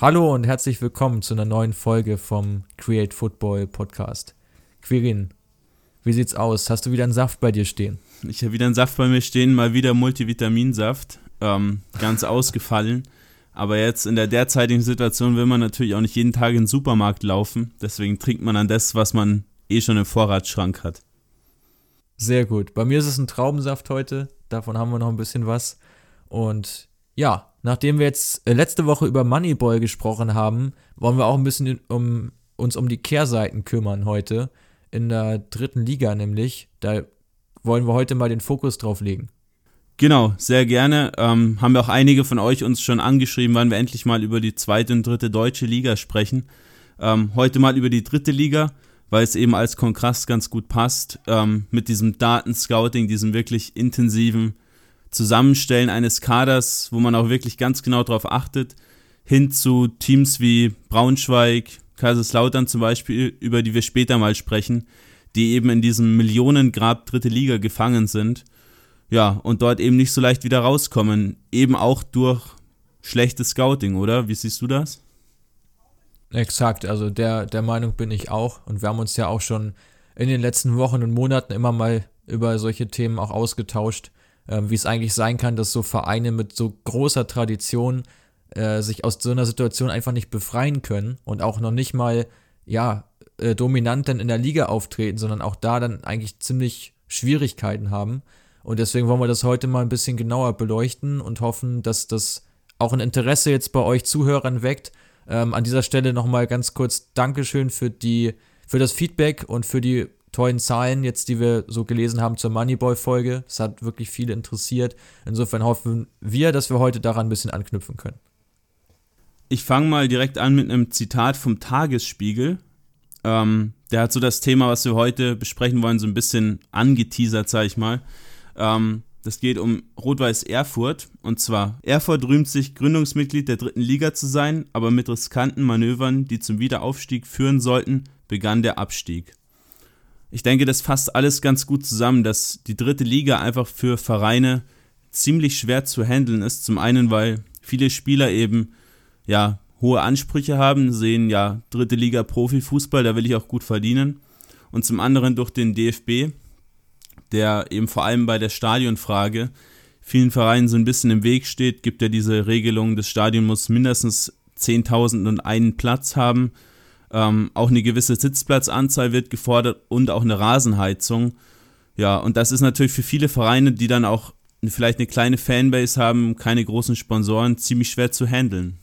Hallo und herzlich willkommen zu einer neuen Folge vom Create Football Podcast. Quirin, wie sieht's aus? Hast du wieder einen Saft bei dir stehen? Ich habe wieder einen Saft bei mir stehen, mal wieder Multivitaminsaft. Ähm, ganz ausgefallen. Aber jetzt in der derzeitigen Situation will man natürlich auch nicht jeden Tag in den Supermarkt laufen. Deswegen trinkt man an das, was man eh schon im Vorratsschrank hat. Sehr gut. Bei mir ist es ein Traubensaft heute. Davon haben wir noch ein bisschen was. Und ja, nachdem wir jetzt äh, letzte Woche über Moneyball gesprochen haben, wollen wir auch ein bisschen um, uns um die Kehrseiten kümmern heute. In der dritten Liga nämlich. Da wollen wir heute mal den Fokus drauf legen. Genau, sehr gerne. Ähm, haben wir auch einige von euch uns schon angeschrieben, wann wir endlich mal über die zweite und dritte deutsche Liga sprechen. Ähm, heute mal über die dritte Liga, weil es eben als Kontrast ganz gut passt. Ähm, mit diesem Datenscouting, diesem wirklich intensiven Zusammenstellen eines Kaders, wo man auch wirklich ganz genau darauf achtet, hin zu Teams wie Braunschweig, Kaiserslautern zum Beispiel, über die wir später mal sprechen, die eben in diesem Millionengrab dritte Liga gefangen sind ja, und dort eben nicht so leicht wieder rauskommen. Eben auch durch schlechtes Scouting, oder? Wie siehst du das? Exakt, also der, der Meinung bin ich auch. Und wir haben uns ja auch schon in den letzten Wochen und Monaten immer mal über solche Themen auch ausgetauscht, wie es eigentlich sein kann, dass so Vereine mit so großer Tradition äh, sich aus so einer Situation einfach nicht befreien können und auch noch nicht mal, ja, äh, dominant dann in der Liga auftreten, sondern auch da dann eigentlich ziemlich Schwierigkeiten haben. Und deswegen wollen wir das heute mal ein bisschen genauer beleuchten und hoffen, dass das auch ein Interesse jetzt bei euch Zuhörern weckt. Ähm, an dieser Stelle nochmal ganz kurz Dankeschön für die, für das Feedback und für die tollen Zahlen jetzt, die wir so gelesen haben zur Moneyboy-Folge. Es hat wirklich viele interessiert. Insofern hoffen wir, dass wir heute daran ein bisschen anknüpfen können. Ich fange mal direkt an mit einem Zitat vom Tagesspiegel. Ähm, der hat so das Thema, was wir heute besprechen wollen, so ein bisschen angeteasert, sag ich mal. Ähm, das geht um Rot-Weiß Erfurt. Und zwar, Erfurt rühmt sich, Gründungsmitglied der dritten Liga zu sein, aber mit riskanten Manövern, die zum Wiederaufstieg führen sollten, begann der Abstieg. Ich denke, das fasst alles ganz gut zusammen, dass die dritte Liga einfach für Vereine ziemlich schwer zu handeln ist. Zum einen, weil viele Spieler eben ja hohe Ansprüche haben, sehen ja dritte Liga Profifußball, da will ich auch gut verdienen. Und zum anderen durch den DFB, der eben vor allem bei der Stadionfrage vielen Vereinen so ein bisschen im Weg steht, gibt ja diese Regelung, das Stadion muss mindestens 10.000 und einen Platz haben. Ähm, auch eine gewisse Sitzplatzanzahl wird gefordert und auch eine Rasenheizung. Ja, und das ist natürlich für viele Vereine, die dann auch vielleicht eine kleine Fanbase haben, keine großen Sponsoren, ziemlich schwer zu handeln.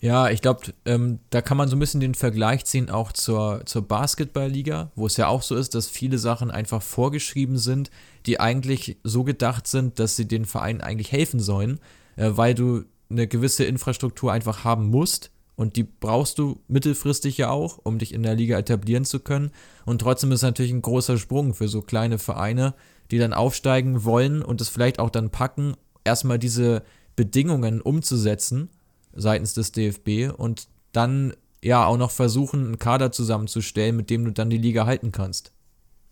Ja, ich glaube, ähm, da kann man so ein bisschen den Vergleich ziehen auch zur, zur Basketballliga, wo es ja auch so ist, dass viele Sachen einfach vorgeschrieben sind, die eigentlich so gedacht sind, dass sie den Vereinen eigentlich helfen sollen, äh, weil du eine gewisse Infrastruktur einfach haben musst und die brauchst du mittelfristig ja auch, um dich in der Liga etablieren zu können. Und trotzdem ist es natürlich ein großer Sprung für so kleine Vereine, die dann aufsteigen wollen und es vielleicht auch dann packen, erstmal diese Bedingungen umzusetzen seitens des DFB und dann ja auch noch versuchen, einen Kader zusammenzustellen, mit dem du dann die Liga halten kannst.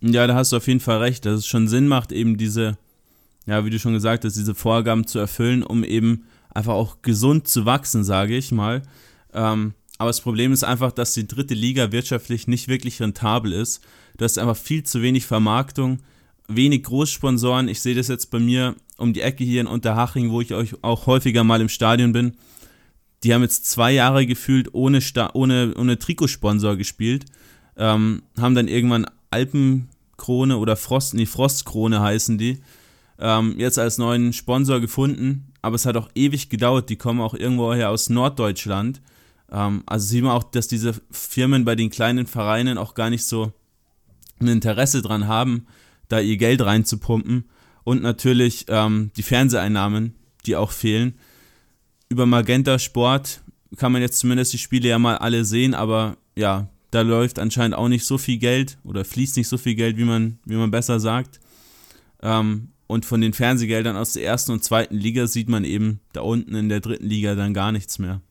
Ja, da hast du auf jeden Fall recht, dass es schon Sinn macht, eben diese, ja, wie du schon gesagt hast, diese Vorgaben zu erfüllen, um eben einfach auch gesund zu wachsen, sage ich mal. Ähm, aber das Problem ist einfach, dass die dritte Liga wirtschaftlich nicht wirklich rentabel ist. Du hast einfach viel zu wenig Vermarktung, wenig Großsponsoren. Ich sehe das jetzt bei mir um die Ecke hier in Unterhaching, wo ich euch auch häufiger mal im Stadion bin die haben jetzt zwei Jahre gefühlt ohne, Sta ohne, ohne Trikotsponsor gespielt. Ähm, haben dann irgendwann Alpenkrone oder Frost, nee, Frostkrone heißen die, ähm, jetzt als neuen Sponsor gefunden. Aber es hat auch ewig gedauert. Die kommen auch irgendwo her aus Norddeutschland. Ähm, also sieht man auch, dass diese Firmen bei den kleinen Vereinen auch gar nicht so ein Interesse dran haben, da ihr Geld reinzupumpen. Und natürlich ähm, die Fernseheinnahmen, die auch fehlen über Magenta Sport kann man jetzt zumindest die Spiele ja mal alle sehen, aber ja, da läuft anscheinend auch nicht so viel Geld oder fließt nicht so viel Geld, wie man, wie man besser sagt. Ähm, und von den Fernsehgeldern aus der ersten und zweiten Liga sieht man eben da unten in der dritten Liga dann gar nichts mehr.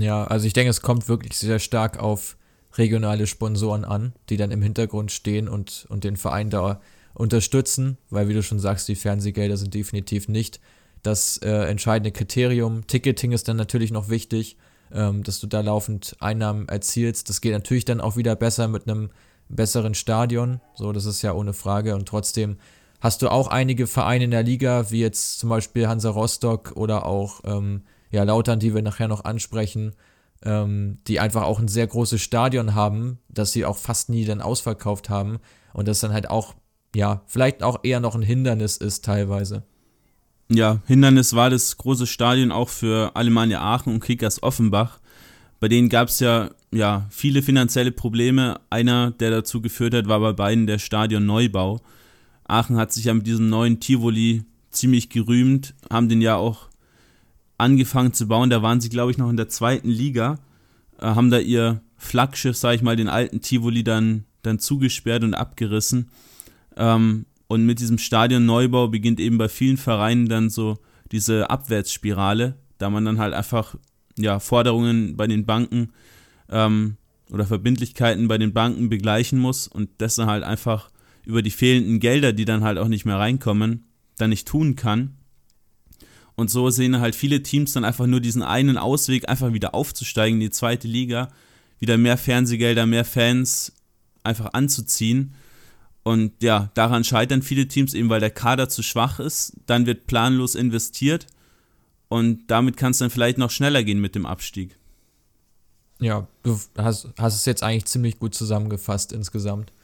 Ja, also ich denke, es kommt wirklich sehr stark auf regionale Sponsoren an, die dann im Hintergrund stehen und, und den Verein da unterstützen, weil wie du schon sagst, die Fernsehgelder sind definitiv nicht das äh, entscheidende Kriterium. Ticketing ist dann natürlich noch wichtig, ähm, dass du da laufend Einnahmen erzielst. Das geht natürlich dann auch wieder besser mit einem besseren Stadion. So, das ist ja ohne Frage. Und trotzdem hast du auch einige Vereine in der Liga, wie jetzt zum Beispiel Hansa Rostock oder auch ähm, ja, Lautern, die wir nachher noch ansprechen, ähm, die einfach auch ein sehr großes Stadion haben, das sie auch fast nie dann ausverkauft haben. Und das dann halt auch, ja, vielleicht auch eher noch ein Hindernis ist teilweise. Ja, Hindernis war das große Stadion auch für Alemannia Aachen und Kickers Offenbach. Bei denen gab es ja, ja viele finanzielle Probleme. Einer, der dazu geführt hat, war bei beiden der Stadionneubau. Aachen hat sich ja mit diesem neuen Tivoli ziemlich gerühmt, haben den ja auch angefangen zu bauen. Da waren sie, glaube ich, noch in der zweiten Liga, äh, haben da ihr Flaggschiff, sage ich mal, den alten Tivoli dann, dann zugesperrt und abgerissen. Ähm, und mit diesem Stadionneubau beginnt eben bei vielen Vereinen dann so diese Abwärtsspirale, da man dann halt einfach ja, Forderungen bei den Banken ähm, oder Verbindlichkeiten bei den Banken begleichen muss und das dann halt einfach über die fehlenden Gelder, die dann halt auch nicht mehr reinkommen, dann nicht tun kann. Und so sehen halt viele Teams dann einfach nur diesen einen Ausweg, einfach wieder aufzusteigen in die zweite Liga, wieder mehr Fernsehgelder, mehr Fans einfach anzuziehen. Und ja, daran scheitern viele Teams eben, weil der Kader zu schwach ist. Dann wird planlos investiert und damit kann es dann vielleicht noch schneller gehen mit dem Abstieg. Ja, du hast, hast es jetzt eigentlich ziemlich gut zusammengefasst insgesamt,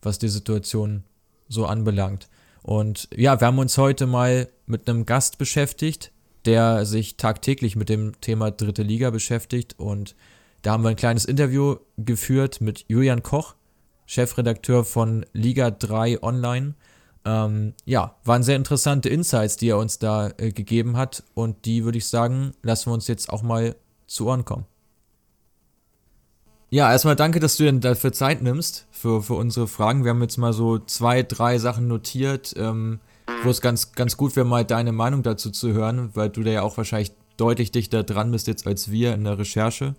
was die Situation so anbelangt. Und ja, wir haben uns heute mal mit einem Gast beschäftigt, der sich tagtäglich mit dem Thema dritte Liga beschäftigt. Und da haben wir ein kleines Interview geführt mit Julian Koch. Chefredakteur von Liga 3 Online. Ähm, ja, waren sehr interessante Insights, die er uns da äh, gegeben hat und die würde ich sagen, lassen wir uns jetzt auch mal zu Ohren kommen. Ja, erstmal danke, dass du dir dafür Zeit nimmst für, für unsere Fragen. Wir haben jetzt mal so zwei, drei Sachen notiert, ähm, wo es ganz, ganz gut wäre, mal deine Meinung dazu zu hören, weil du da ja auch wahrscheinlich deutlich dichter dran bist jetzt als wir in der Recherche.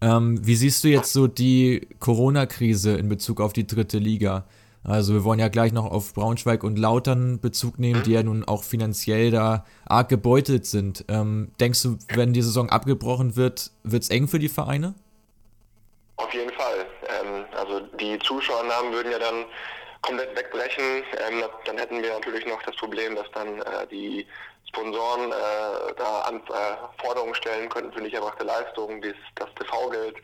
Ähm, wie siehst du jetzt so die Corona-Krise in Bezug auf die dritte Liga? Also wir wollen ja gleich noch auf Braunschweig und Lautern Bezug nehmen, die ja nun auch finanziell da arg gebeutelt sind. Ähm, denkst du, wenn die Saison abgebrochen wird, wird es eng für die Vereine? Auf jeden Fall. Ähm, also die Zuschauernamen würden ja dann komplett wegbrechen. Ähm, dann hätten wir natürlich noch das Problem, dass dann äh, die Sponsoren äh, da an, äh, Forderungen stellen könnten für nicht erbrachte Leistungen, dies, das TV-Geld,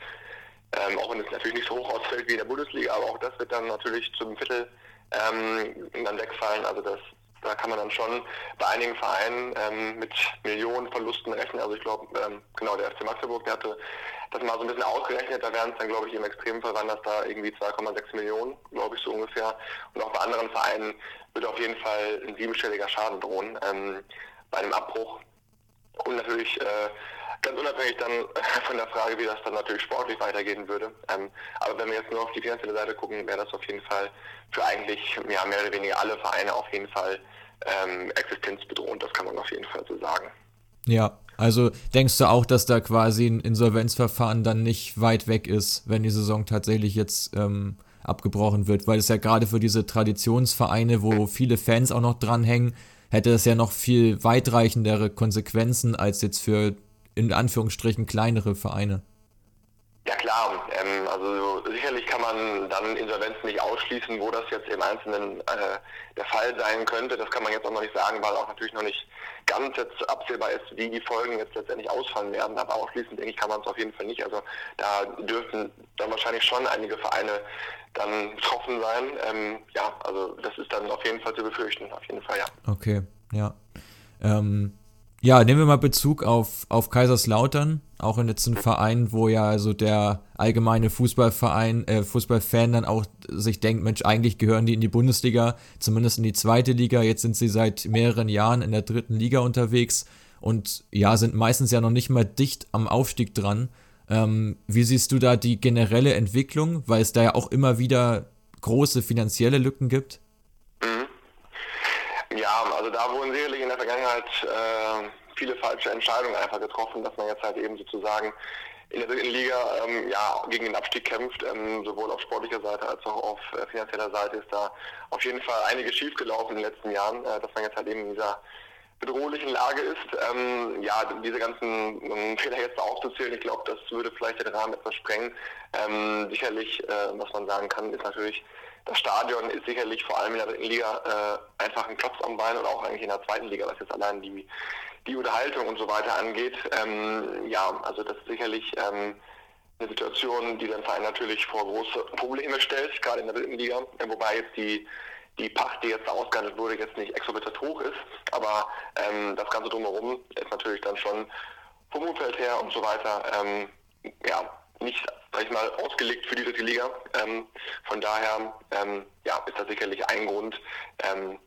ähm, auch wenn es natürlich nicht so hoch ausfällt wie in der Bundesliga, aber auch das wird dann natürlich zum Viertel ähm, dann wegfallen. Also das, da kann man dann schon bei einigen Vereinen ähm, mit Millionen Verlusten rechnen. Also ich glaube, ähm, genau, der FC Magdeburg, der hatte das mal so ein bisschen ausgerechnet, da wären es dann, glaube ich, im Extremfall waren das da irgendwie 2,6 Millionen, glaube ich, so ungefähr. Und auch bei anderen Vereinen würde auf jeden Fall ein siebenstelliger Schaden drohen. Ähm, bei einem Abbruch. Und natürlich äh, ganz unabhängig dann von der Frage, wie das dann natürlich sportlich weitergehen würde. Ähm, aber wenn wir jetzt nur auf die finanzielle Seite gucken, wäre das auf jeden Fall für eigentlich ja, mehr oder weniger alle Vereine auf jeden Fall ähm, existenzbedrohend. Das kann man auf jeden Fall so sagen. Ja, also denkst du auch, dass da quasi ein Insolvenzverfahren dann nicht weit weg ist, wenn die Saison tatsächlich jetzt ähm, abgebrochen wird? Weil es ja gerade für diese Traditionsvereine, wo viele Fans auch noch dranhängen, hätte es ja noch viel weitreichendere Konsequenzen als jetzt für in Anführungsstrichen kleinere Vereine. Ja klar, ähm, also sicherlich kann man dann Insolvenzen nicht ausschließen, wo das jetzt im Einzelnen äh, der Fall sein könnte. Das kann man jetzt auch noch nicht sagen, weil auch natürlich noch nicht ganz jetzt absehbar ist, wie die Folgen jetzt letztendlich ausfallen werden. Aber ausschließen, denke ich, kann man es auf jeden Fall nicht. Also da dürften dann wahrscheinlich schon einige Vereine dann betroffen sein. Ähm, ja, also das ist dann auf jeden Fall zu befürchten, auf jeden Fall, ja. Okay, ja. Ähm, ja, nehmen wir mal Bezug auf, auf Kaiserslautern, auch in letzten Verein, wo ja also der allgemeine Fußballverein, äh, Fußballfan dann auch sich denkt, Mensch, eigentlich gehören die in die Bundesliga, zumindest in die zweite Liga. Jetzt sind sie seit mehreren Jahren in der dritten Liga unterwegs und ja, sind meistens ja noch nicht mal dicht am Aufstieg dran. Ähm, wie siehst du da die generelle Entwicklung, weil es da ja auch immer wieder große finanzielle Lücken gibt? Also da wurden sicherlich in der Vergangenheit äh, viele falsche Entscheidungen einfach getroffen, dass man jetzt halt eben sozusagen in der dritten Liga ähm, ja, gegen den Abstieg kämpft, ähm, sowohl auf sportlicher Seite als auch auf äh, finanzieller Seite ist da auf jeden Fall einiges schiefgelaufen in den letzten Jahren, äh, dass man jetzt halt eben in dieser bedrohlichen Lage ist. Ähm, ja, diese ganzen Fehler jetzt aufzuzählen, ich glaube, das würde vielleicht den Rahmen etwas sprengen. Ähm, sicherlich, äh, was man sagen kann, ist natürlich, das Stadion ist sicherlich vor allem in der dritten Liga äh, einfach ein Klopf am Bein oder auch eigentlich in der zweiten Liga, was jetzt allein die, die Unterhaltung und so weiter angeht. Ähm, ja, also das ist sicherlich ähm, eine Situation, die den Verein natürlich vor große Probleme stellt, gerade in der dritten Liga, wobei jetzt die die Pacht, die jetzt ausgehandelt wurde, jetzt nicht exorbitant hoch ist, aber ähm, das Ganze drumherum ist natürlich dann schon vom Umfeld her und so weiter ähm, ja, nicht, sag ich mal, ausgelegt für die dritte Liga. Ähm, von daher ähm, ja, ist das sicherlich ein Grund, ähm,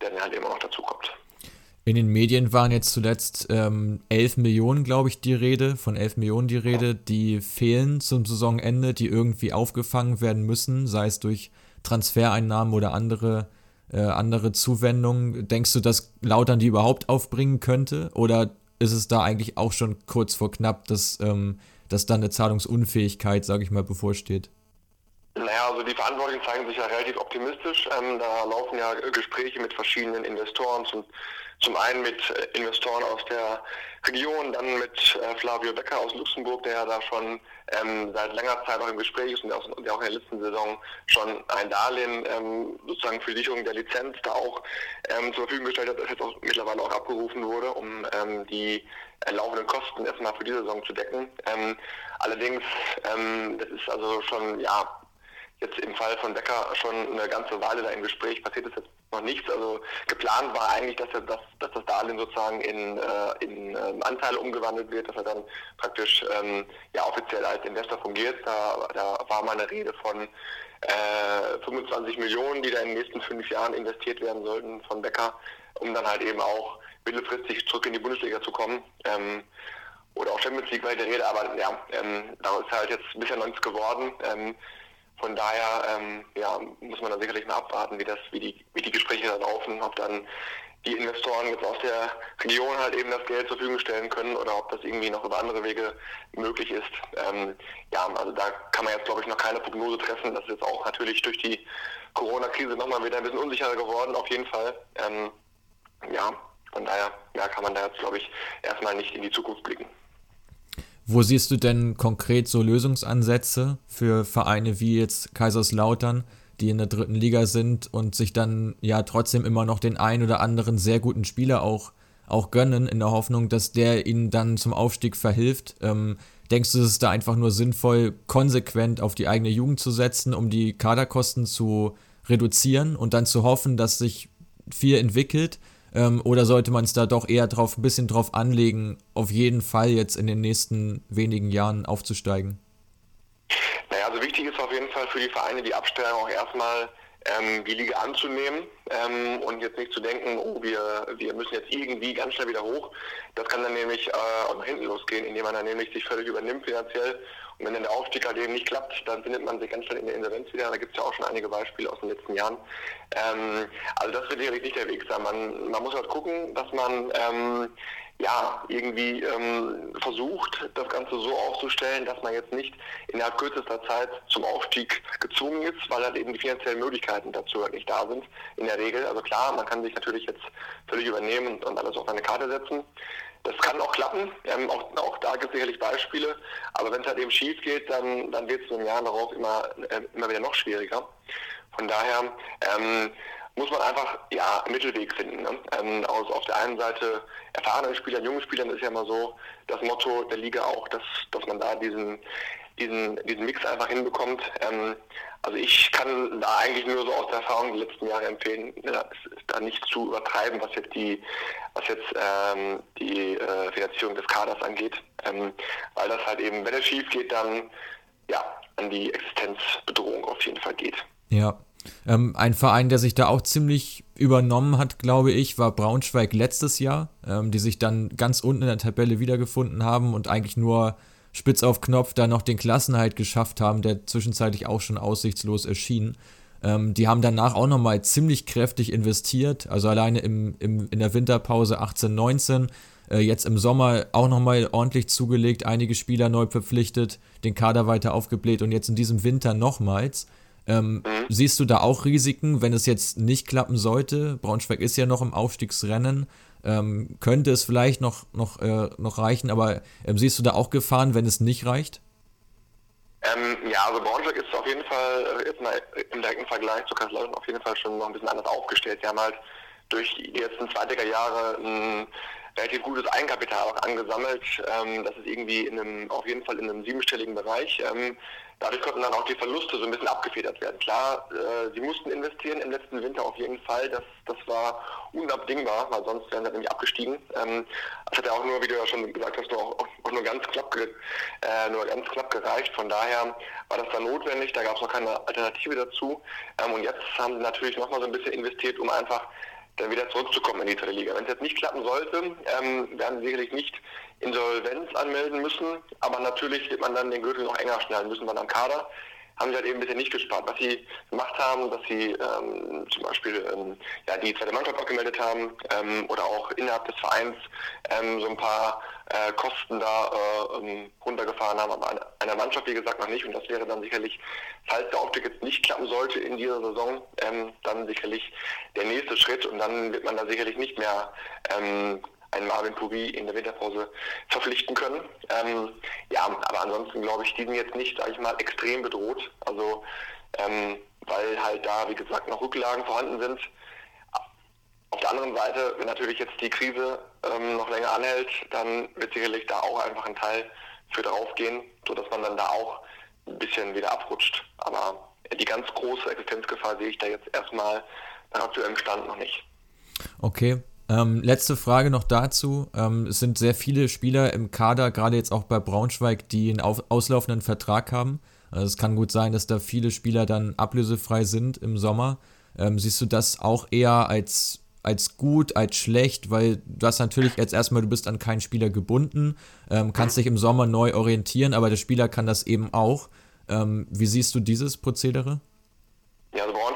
der dann halt immer noch dazu kommt. In den Medien waren jetzt zuletzt ähm, 11 Millionen, glaube ich, die Rede, von 11 Millionen die Rede, die fehlen zum Saisonende, die irgendwie aufgefangen werden müssen, sei es durch Transfereinnahmen oder andere, äh, andere Zuwendungen. Denkst du, dass Lautern die überhaupt aufbringen könnte? Oder ist es da eigentlich auch schon kurz vor knapp, dass, ähm, dass dann eine Zahlungsunfähigkeit, sage ich mal, bevorsteht? Naja, also die Verantwortlichen zeigen sich ja relativ optimistisch. Ähm, da laufen ja Gespräche mit verschiedenen Investoren zum zum einen mit äh, Investoren aus der Region, dann mit äh, Flavio Becker aus Luxemburg, der ja da schon ähm, seit längerer Zeit auch im Gespräch ist und der, auch, in der letzten Saison schon ein Darlehen ähm, sozusagen für die Sicherung der Lizenz da auch ähm, zur Verfügung gestellt hat, das jetzt auch mittlerweile auch abgerufen wurde, um ähm, die äh, laufenden Kosten erstmal für diese Saison zu decken. Ähm, allerdings, ähm, das ist also schon, ja, jetzt im Fall von Becker schon eine ganze Weile da im Gespräch, passiert ist jetzt noch nichts. Also geplant war eigentlich, dass, er das, dass das Darlehen sozusagen in, äh, in äh, Anteile umgewandelt wird, dass er dann praktisch ähm, ja offiziell als Investor fungiert. Da, da war mal eine Rede von äh, 25 Millionen, die da in den nächsten fünf Jahren investiert werden sollten von Becker, um dann halt eben auch mittelfristig zurück in die Bundesliga zu kommen. Ähm, oder auch Champions League war die Rede, aber ja, ähm, da ist halt jetzt bisher noch nichts geworden. Ähm, von daher ähm, ja, muss man dann sicherlich mal abwarten, wie, das, wie, die, wie die Gespräche da laufen, ob dann die Investoren jetzt aus der Region halt eben das Geld zur Verfügung stellen können oder ob das irgendwie noch über andere Wege möglich ist. Ähm, ja, also da kann man jetzt, glaube ich, noch keine Prognose treffen. Das ist jetzt auch natürlich durch die Corona-Krise nochmal wieder ein bisschen unsicherer geworden, auf jeden Fall. Ähm, ja, von daher ja, kann man da jetzt, glaube ich, erstmal nicht in die Zukunft blicken. Wo siehst du denn konkret so Lösungsansätze für Vereine wie jetzt Kaiserslautern, die in der dritten Liga sind und sich dann ja trotzdem immer noch den ein oder anderen sehr guten Spieler auch, auch gönnen, in der Hoffnung, dass der ihnen dann zum Aufstieg verhilft? Ähm, denkst du, es ist da einfach nur sinnvoll, konsequent auf die eigene Jugend zu setzen, um die Kaderkosten zu reduzieren und dann zu hoffen, dass sich viel entwickelt? Ähm, oder sollte man es da doch eher drauf, ein bisschen drauf anlegen, auf jeden Fall jetzt in den nächsten wenigen Jahren aufzusteigen? Naja, also wichtig ist auf jeden Fall für die Vereine die Abstellung auch erstmal ähm, die Liga anzunehmen ähm, und jetzt nicht zu denken, oh, wir, wir müssen jetzt irgendwie ganz schnell wieder hoch. Das kann dann nämlich äh, auch nach hinten losgehen, indem man dann nämlich sich völlig übernimmt finanziell. Und wenn dann der Aufstieg halt eben nicht klappt, dann findet man sich ganz schnell in der Insolvenz wieder. Da gibt es ja auch schon einige Beispiele aus den letzten Jahren. Ähm, also das wird sicherlich nicht der Weg sein. Man, man muss halt gucken, dass man ähm, ja, irgendwie ähm, versucht, das Ganze so aufzustellen, dass man jetzt nicht innerhalb kürzester Zeit zum Aufstieg gezwungen ist, weil halt eben die finanziellen Möglichkeiten dazu halt nicht da sind, in der Regel. Also klar, man kann sich natürlich jetzt völlig übernehmen und, und alles auf eine Karte setzen. Das kann auch klappen, ähm, auch, auch, da gibt es sicherlich Beispiele, aber wenn es halt eben schief geht, dann, dann wird es in den Jahren darauf immer, äh, immer wieder noch schwieriger. Von daher ähm, muss man einfach ja, einen Mittelweg finden. Ne? Ähm, aus, auf der einen Seite erfahrenen Spielern, jungen Spielern ist ja immer so das Motto der Liga auch, dass, dass man da diesen, diesen, diesen Mix einfach hinbekommt. Ähm, also ich kann da eigentlich nur so aus der Erfahrung der letzten Jahre empfehlen, ja, da nicht zu übertreiben, was jetzt die, was jetzt ähm, die äh, Finanzierung des Kaders angeht, ähm, weil das halt eben, wenn es schief geht, dann ja an die Existenzbedrohung auf jeden Fall geht. Ja, ähm, ein Verein, der sich da auch ziemlich übernommen hat, glaube ich, war Braunschweig letztes Jahr, ähm, die sich dann ganz unten in der Tabelle wiedergefunden haben und eigentlich nur spitz auf Knopf da noch den Klassenhalt geschafft haben, der zwischenzeitlich auch schon aussichtslos erschien. Ähm, die haben danach auch nochmal ziemlich kräftig investiert, also alleine im, im, in der Winterpause 18, 19, äh, jetzt im Sommer auch nochmal ordentlich zugelegt, einige Spieler neu verpflichtet, den Kader weiter aufgebläht und jetzt in diesem Winter nochmals. Ähm, mhm. Siehst du da auch Risiken, wenn es jetzt nicht klappen sollte? Braunschweig ist ja noch im Aufstiegsrennen. Ähm, könnte es vielleicht noch, noch, äh, noch reichen, aber ähm, siehst du da auch Gefahren, wenn es nicht reicht? Ähm, ja, also Braunschweig ist auf jeden Fall äh, jetzt mal im direkten Vergleich zu Kaiserslautern auf jeden Fall schon noch ein bisschen anders aufgestellt. Sie haben halt durch die letzten Zweitiger Jahre ein relativ gutes Eigenkapital auch angesammelt. Ähm, das ist irgendwie in einem, auf jeden Fall in einem siebenstelligen Bereich. Dadurch konnten dann auch die Verluste so ein bisschen abgefedert werden. Klar, äh, sie mussten investieren im letzten Winter auf jeden Fall. Das, das war unabdingbar, weil sonst wären sie nämlich abgestiegen. Ähm, das hat ja auch nur, wie du ja schon gesagt hast, auch, auch nur, ganz knapp äh, nur ganz knapp gereicht. Von daher war das dann notwendig. Da gab es noch keine Alternative dazu. Ähm, und jetzt haben sie natürlich nochmal so ein bisschen investiert, um einfach dann wieder zurückzukommen in die dritte Liga. Wenn es jetzt nicht klappen sollte, ähm, werden sie sicherlich nicht Insolvenz anmelden müssen, aber natürlich wird man dann den Gürtel noch enger schnallen müssen dann am Kader. Haben sie halt eben ein bisschen nicht gespart. Was sie gemacht haben, dass sie ähm, zum Beispiel ähm, ja, die zweite Mannschaft abgemeldet haben ähm, oder auch innerhalb des Vereins ähm, so ein paar äh, Kosten da äh, ähm, runtergefahren haben, aber einer Mannschaft, wie gesagt, noch nicht. Und das wäre dann sicherlich, falls der Aufstieg jetzt nicht klappen sollte in dieser Saison, ähm, dann sicherlich der nächste Schritt. Und dann wird man da sicherlich nicht mehr ähm, einen Marvin Puri in der Winterpause verpflichten können. Ähm, ja, aber ansonsten glaube ich, die sind jetzt nicht, sage ich mal, extrem bedroht. Also ähm, weil halt da, wie gesagt, noch Rücklagen vorhanden sind. Auf der anderen Seite, wenn natürlich jetzt die Krise ähm, noch länger anhält, dann wird sicherlich da auch einfach ein Teil für draufgehen, sodass man dann da auch ein bisschen wieder abrutscht. Aber die ganz große Existenzgefahr sehe ich da jetzt erstmal nach aktuellem Stand noch nicht. Okay, ähm, letzte Frage noch dazu. Ähm, es sind sehr viele Spieler im Kader, gerade jetzt auch bei Braunschweig, die einen auf, auslaufenden Vertrag haben. Also es kann gut sein, dass da viele Spieler dann ablösefrei sind im Sommer. Ähm, siehst du das auch eher als, als gut, als schlecht? Weil du hast natürlich jetzt erstmal, du bist an keinen Spieler gebunden, ähm, kannst dich im Sommer neu orientieren, aber der Spieler kann das eben auch. Ähm, wie siehst du dieses Prozedere?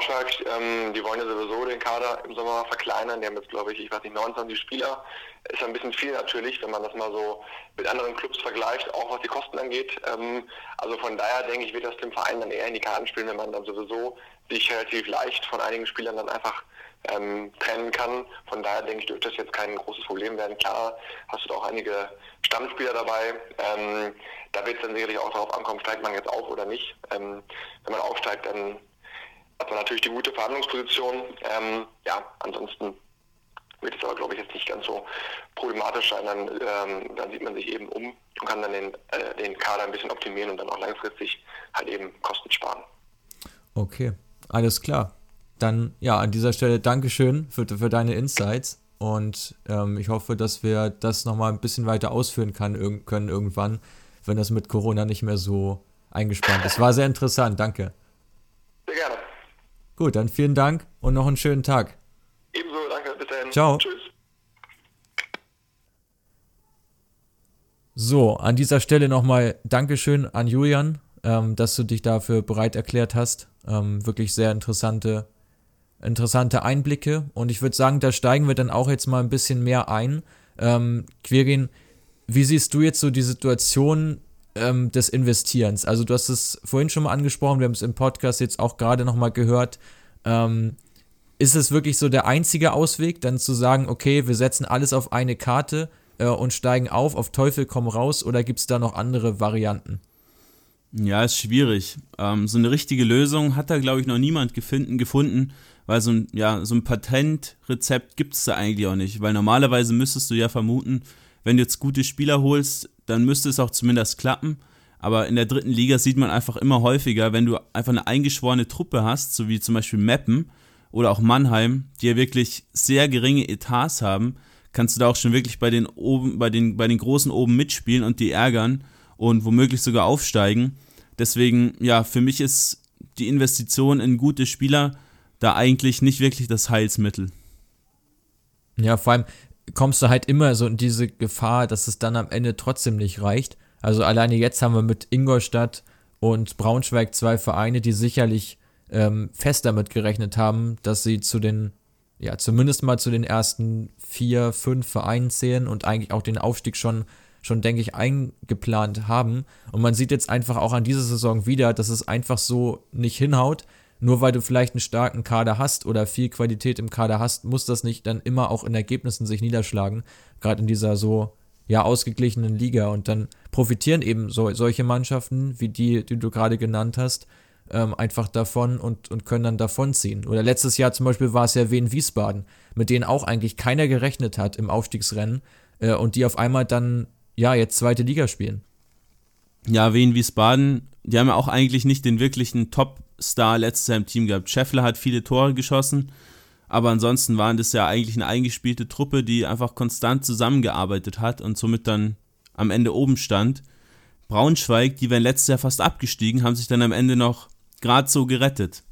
Braunschweig, ähm, die wollen ja sowieso den Kader im Sommer verkleinern. Die haben jetzt, glaube ich, ich weiß nicht, 29 Spieler. Ist ein bisschen viel natürlich, wenn man das mal so mit anderen Clubs vergleicht, auch was die Kosten angeht. Ähm, also von daher denke ich, wird das dem Verein dann eher in die Karten spielen, wenn man dann sowieso sich relativ leicht von einigen Spielern dann einfach ähm, trennen kann. Von daher denke ich, dürfte das jetzt kein großes Problem werden. Klar, hast du da auch einige Stammspieler dabei. Ähm, da wird es dann sicherlich auch darauf ankommen, steigt man jetzt auf oder nicht. Ähm, wenn man aufsteigt, dann hat man natürlich die gute Verhandlungsposition. Ähm, ja, ansonsten wird es aber, glaube ich, jetzt nicht ganz so problematisch sein. Dann, ähm, dann sieht man sich eben um und kann dann den, äh, den Kader ein bisschen optimieren und dann auch langfristig halt eben Kosten sparen. Okay, alles klar. Dann ja, an dieser Stelle Dankeschön für, für deine Insights und ähm, ich hoffe, dass wir das nochmal ein bisschen weiter ausführen kann, können irgendwann, wenn das mit Corona nicht mehr so eingespannt ist. War sehr interessant, danke. Gut, dann vielen Dank und noch einen schönen Tag. Ebenso, danke, bis dahin. Ciao. Tschüss. So, an dieser Stelle nochmal Dankeschön an Julian, ähm, dass du dich dafür bereit erklärt hast. Ähm, wirklich sehr interessante, interessante Einblicke. Und ich würde sagen, da steigen wir dann auch jetzt mal ein bisschen mehr ein. Ähm, Quirin, wie siehst du jetzt so die Situation ähm, des Investierens. Also du hast es vorhin schon mal angesprochen, wir haben es im Podcast jetzt auch gerade nochmal gehört. Ähm, ist es wirklich so der einzige Ausweg, dann zu sagen, okay, wir setzen alles auf eine Karte äh, und steigen auf, auf Teufel komm raus, oder gibt es da noch andere Varianten? Ja, ist schwierig. Ähm, so eine richtige Lösung hat da, glaube ich, noch niemand gefunden, gefunden weil so ein, ja, so ein Patentrezept gibt es da eigentlich auch nicht. Weil normalerweise müsstest du ja vermuten, wenn du jetzt gute Spieler holst, dann müsste es auch zumindest klappen. Aber in der dritten Liga sieht man einfach immer häufiger, wenn du einfach eine eingeschworene Truppe hast, so wie zum Beispiel Meppen oder auch Mannheim, die ja wirklich sehr geringe Etats haben, kannst du da auch schon wirklich bei den oben, bei den, bei den Großen oben mitspielen und die ärgern und womöglich sogar aufsteigen. Deswegen, ja, für mich ist die Investition in gute Spieler da eigentlich nicht wirklich das Heilsmittel. Ja, vor allem, kommst du halt immer so in diese Gefahr, dass es dann am Ende trotzdem nicht reicht. Also alleine jetzt haben wir mit Ingolstadt und Braunschweig zwei Vereine, die sicherlich ähm, fest damit gerechnet haben, dass sie zu den, ja, zumindest mal zu den ersten vier, fünf Vereinen zählen und eigentlich auch den Aufstieg schon, schon denke ich, eingeplant haben. Und man sieht jetzt einfach auch an dieser Saison wieder, dass es einfach so nicht hinhaut. Nur weil du vielleicht einen starken Kader hast oder viel Qualität im Kader hast, muss das nicht dann immer auch in Ergebnissen sich niederschlagen. Gerade in dieser so ja ausgeglichenen Liga. Und dann profitieren eben so, solche Mannschaften wie die, die du gerade genannt hast, ähm, einfach davon und, und können dann davonziehen. Oder letztes Jahr zum Beispiel war es ja Wien Wiesbaden, mit denen auch eigentlich keiner gerechnet hat im Aufstiegsrennen äh, und die auf einmal dann ja jetzt zweite Liga spielen. Ja, Wien Wiesbaden, die haben ja auch eigentlich nicht den wirklichen Top-Star letztes Jahr im Team gehabt. Scheffler hat viele Tore geschossen, aber ansonsten waren das ja eigentlich eine eingespielte Truppe, die einfach konstant zusammengearbeitet hat und somit dann am Ende oben stand. Braunschweig, die wären letztes Jahr fast abgestiegen, haben sich dann am Ende noch gerade so gerettet.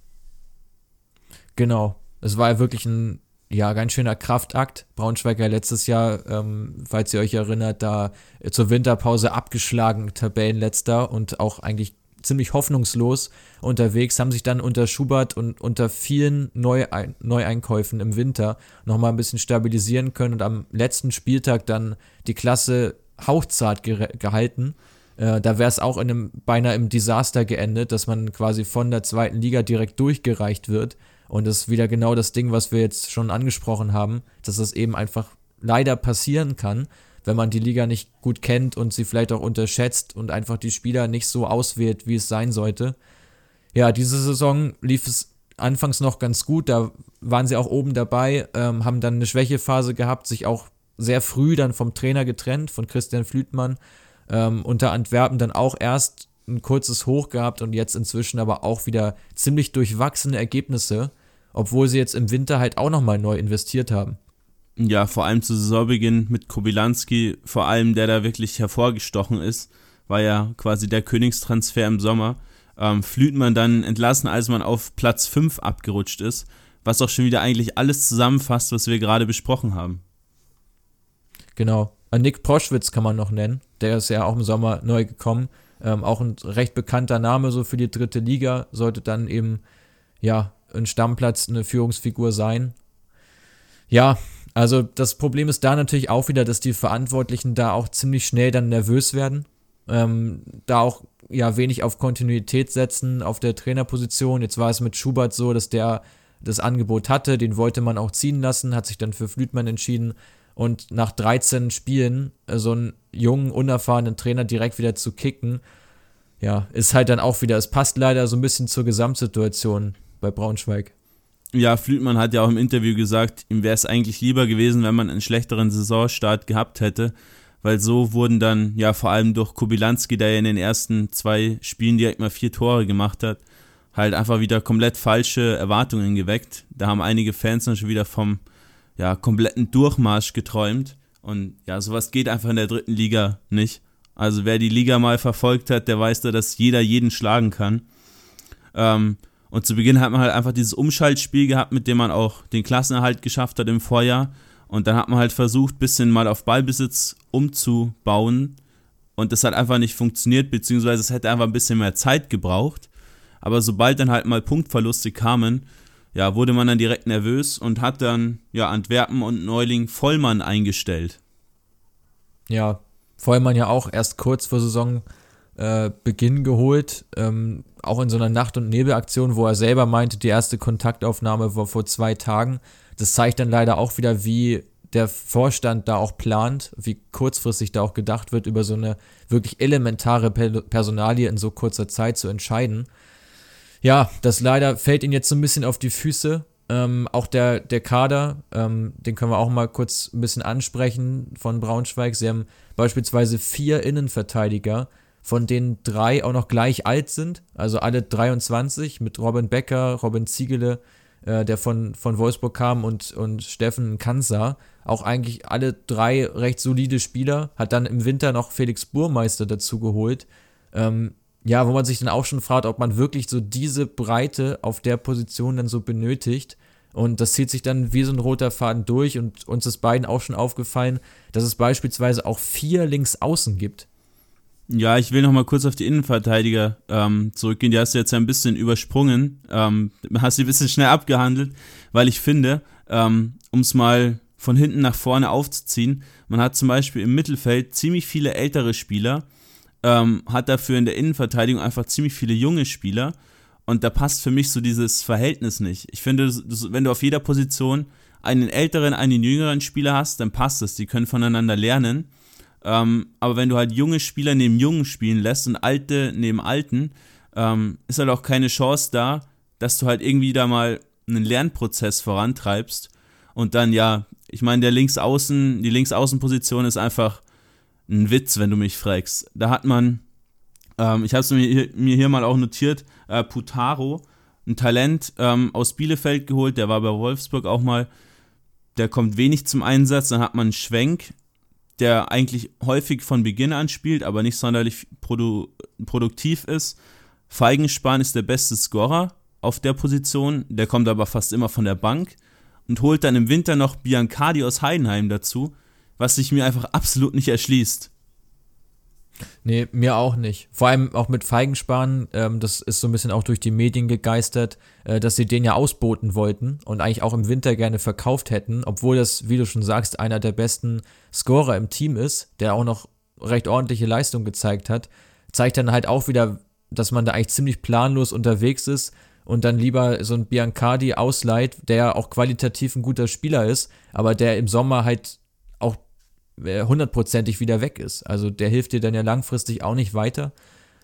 Genau. Es war ja wirklich ein ja, ganz schöner Kraftakt. Braunschweig ja letztes Jahr, ähm, falls ihr euch erinnert, da zur Winterpause abgeschlagen, Tabellenletzter und auch eigentlich ziemlich hoffnungslos unterwegs, haben sich dann unter Schubert und unter vielen Neuein Neueinkäufen im Winter nochmal ein bisschen stabilisieren können und am letzten Spieltag dann die Klasse hauchzart ge gehalten. Äh, da wäre es auch in einem, beinahe im Desaster geendet, dass man quasi von der zweiten Liga direkt durchgereicht wird. Und das ist wieder genau das Ding, was wir jetzt schon angesprochen haben, dass das eben einfach leider passieren kann, wenn man die Liga nicht gut kennt und sie vielleicht auch unterschätzt und einfach die Spieler nicht so auswählt, wie es sein sollte. Ja, diese Saison lief es anfangs noch ganz gut, da waren sie auch oben dabei, ähm, haben dann eine Schwächephase gehabt, sich auch sehr früh dann vom Trainer getrennt, von Christian Flütmann, ähm, unter Antwerpen dann auch erst ein kurzes Hoch gehabt und jetzt inzwischen aber auch wieder ziemlich durchwachsene Ergebnisse obwohl sie jetzt im Winter halt auch nochmal neu investiert haben. Ja, vor allem zu Saisonbeginn mit Kobilanski, vor allem der da wirklich hervorgestochen ist, war ja quasi der Königstransfer im Sommer. Ähm, Flütmann dann entlassen, als man auf Platz 5 abgerutscht ist, was auch schon wieder eigentlich alles zusammenfasst, was wir gerade besprochen haben. Genau. Nick Proschwitz kann man noch nennen, der ist ja auch im Sommer neu gekommen. Ähm, auch ein recht bekannter Name so für die dritte Liga, sollte dann eben ja ein Stammplatz eine Führungsfigur sein. Ja, also das Problem ist da natürlich auch wieder, dass die Verantwortlichen da auch ziemlich schnell dann nervös werden. Ähm, da auch ja wenig auf Kontinuität setzen auf der Trainerposition. Jetzt war es mit Schubert so, dass der das Angebot hatte, den wollte man auch ziehen lassen, hat sich dann für Flütmann entschieden und nach 13 Spielen äh, so einen jungen, unerfahrenen Trainer direkt wieder zu kicken, ja, ist halt dann auch wieder, es passt leider so ein bisschen zur Gesamtsituation bei Braunschweig. Ja, Flütmann hat ja auch im Interview gesagt, ihm wäre es eigentlich lieber gewesen, wenn man einen schlechteren Saisonstart gehabt hätte, weil so wurden dann ja vor allem durch Kubilanski, der ja in den ersten zwei Spielen direkt mal vier Tore gemacht hat, halt einfach wieder komplett falsche Erwartungen geweckt. Da haben einige Fans dann schon wieder vom ja, kompletten Durchmarsch geträumt. Und ja, sowas geht einfach in der dritten Liga nicht. Also wer die Liga mal verfolgt hat, der weiß da, dass jeder jeden schlagen kann. Ähm, und zu Beginn hat man halt einfach dieses Umschaltspiel gehabt, mit dem man auch den Klassenerhalt geschafft hat im Vorjahr. Und dann hat man halt versucht, bisschen mal auf Ballbesitz umzubauen. Und das hat einfach nicht funktioniert, beziehungsweise es hätte einfach ein bisschen mehr Zeit gebraucht. Aber sobald dann halt mal Punktverluste kamen, ja, wurde man dann direkt nervös und hat dann ja Antwerpen und Neuling Vollmann eingestellt. Ja, Vollmann ja auch erst kurz vor Saisonbeginn äh, geholt. Ähm, auch in so einer Nacht- und Nebelaktion, wo er selber meinte, die erste Kontaktaufnahme war vor zwei Tagen. Das zeigt dann leider auch wieder, wie der Vorstand da auch plant, wie kurzfristig da auch gedacht wird, über so eine wirklich elementare Personalie in so kurzer Zeit zu entscheiden. Ja, das leider fällt ihnen jetzt so ein bisschen auf die Füße. Ähm, auch der, der Kader, ähm, den können wir auch mal kurz ein bisschen ansprechen von Braunschweig. Sie haben beispielsweise vier Innenverteidiger, von denen drei auch noch gleich alt sind, also alle 23 mit Robin Becker, Robin Ziegele, äh, der von, von Wolfsburg kam und, und Steffen Kansa. Auch eigentlich alle drei recht solide Spieler. Hat dann im Winter noch Felix Burmeister dazu geholt. Ähm, ja, wo man sich dann auch schon fragt, ob man wirklich so diese Breite auf der Position dann so benötigt. Und das zieht sich dann wie so ein roter Faden durch und uns ist beiden auch schon aufgefallen, dass es beispielsweise auch vier Linksaußen gibt. Ja, ich will noch mal kurz auf die Innenverteidiger ähm, zurückgehen. Die hast du jetzt ein bisschen übersprungen, ähm, hast sie ein bisschen schnell abgehandelt, weil ich finde, ähm, um es mal von hinten nach vorne aufzuziehen, man hat zum Beispiel im Mittelfeld ziemlich viele ältere Spieler, ähm, hat dafür in der Innenverteidigung einfach ziemlich viele junge Spieler. Und da passt für mich so dieses Verhältnis nicht. Ich finde, wenn du auf jeder Position einen älteren, einen jüngeren Spieler hast, dann passt es. Die können voneinander lernen. Ähm, aber wenn du halt junge Spieler neben Jungen spielen lässt und alte neben Alten, ähm, ist halt auch keine Chance da, dass du halt irgendwie da mal einen Lernprozess vorantreibst und dann ja, ich meine, der Linksaußen, die Linksaußenposition ist einfach ein Witz, wenn du mich fragst. Da hat man, ähm, ich habe es mir, mir, hier mal auch notiert, äh, Putaro, ein Talent ähm, aus Bielefeld geholt, der war bei Wolfsburg auch mal, der kommt wenig zum Einsatz. Dann hat man Schwenk, der eigentlich häufig von Beginn an spielt, aber nicht sonderlich produ produktiv ist. Feigenspan ist der beste Scorer auf der Position, der kommt aber fast immer von der Bank und holt dann im Winter noch Biancardi aus Heidenheim dazu, was sich mir einfach absolut nicht erschließt. Nee, mir auch nicht. Vor allem auch mit Feigensparen, ähm, das ist so ein bisschen auch durch die Medien gegeistert, äh, dass sie den ja ausboten wollten und eigentlich auch im Winter gerne verkauft hätten, obwohl das, wie du schon sagst, einer der besten Scorer im Team ist, der auch noch recht ordentliche Leistung gezeigt hat. Zeigt dann halt auch wieder, dass man da eigentlich ziemlich planlos unterwegs ist und dann lieber so ein Biancardi ausleiht, der auch qualitativ ein guter Spieler ist, aber der im Sommer halt hundertprozentig wieder weg ist. Also der hilft dir dann ja langfristig auch nicht weiter.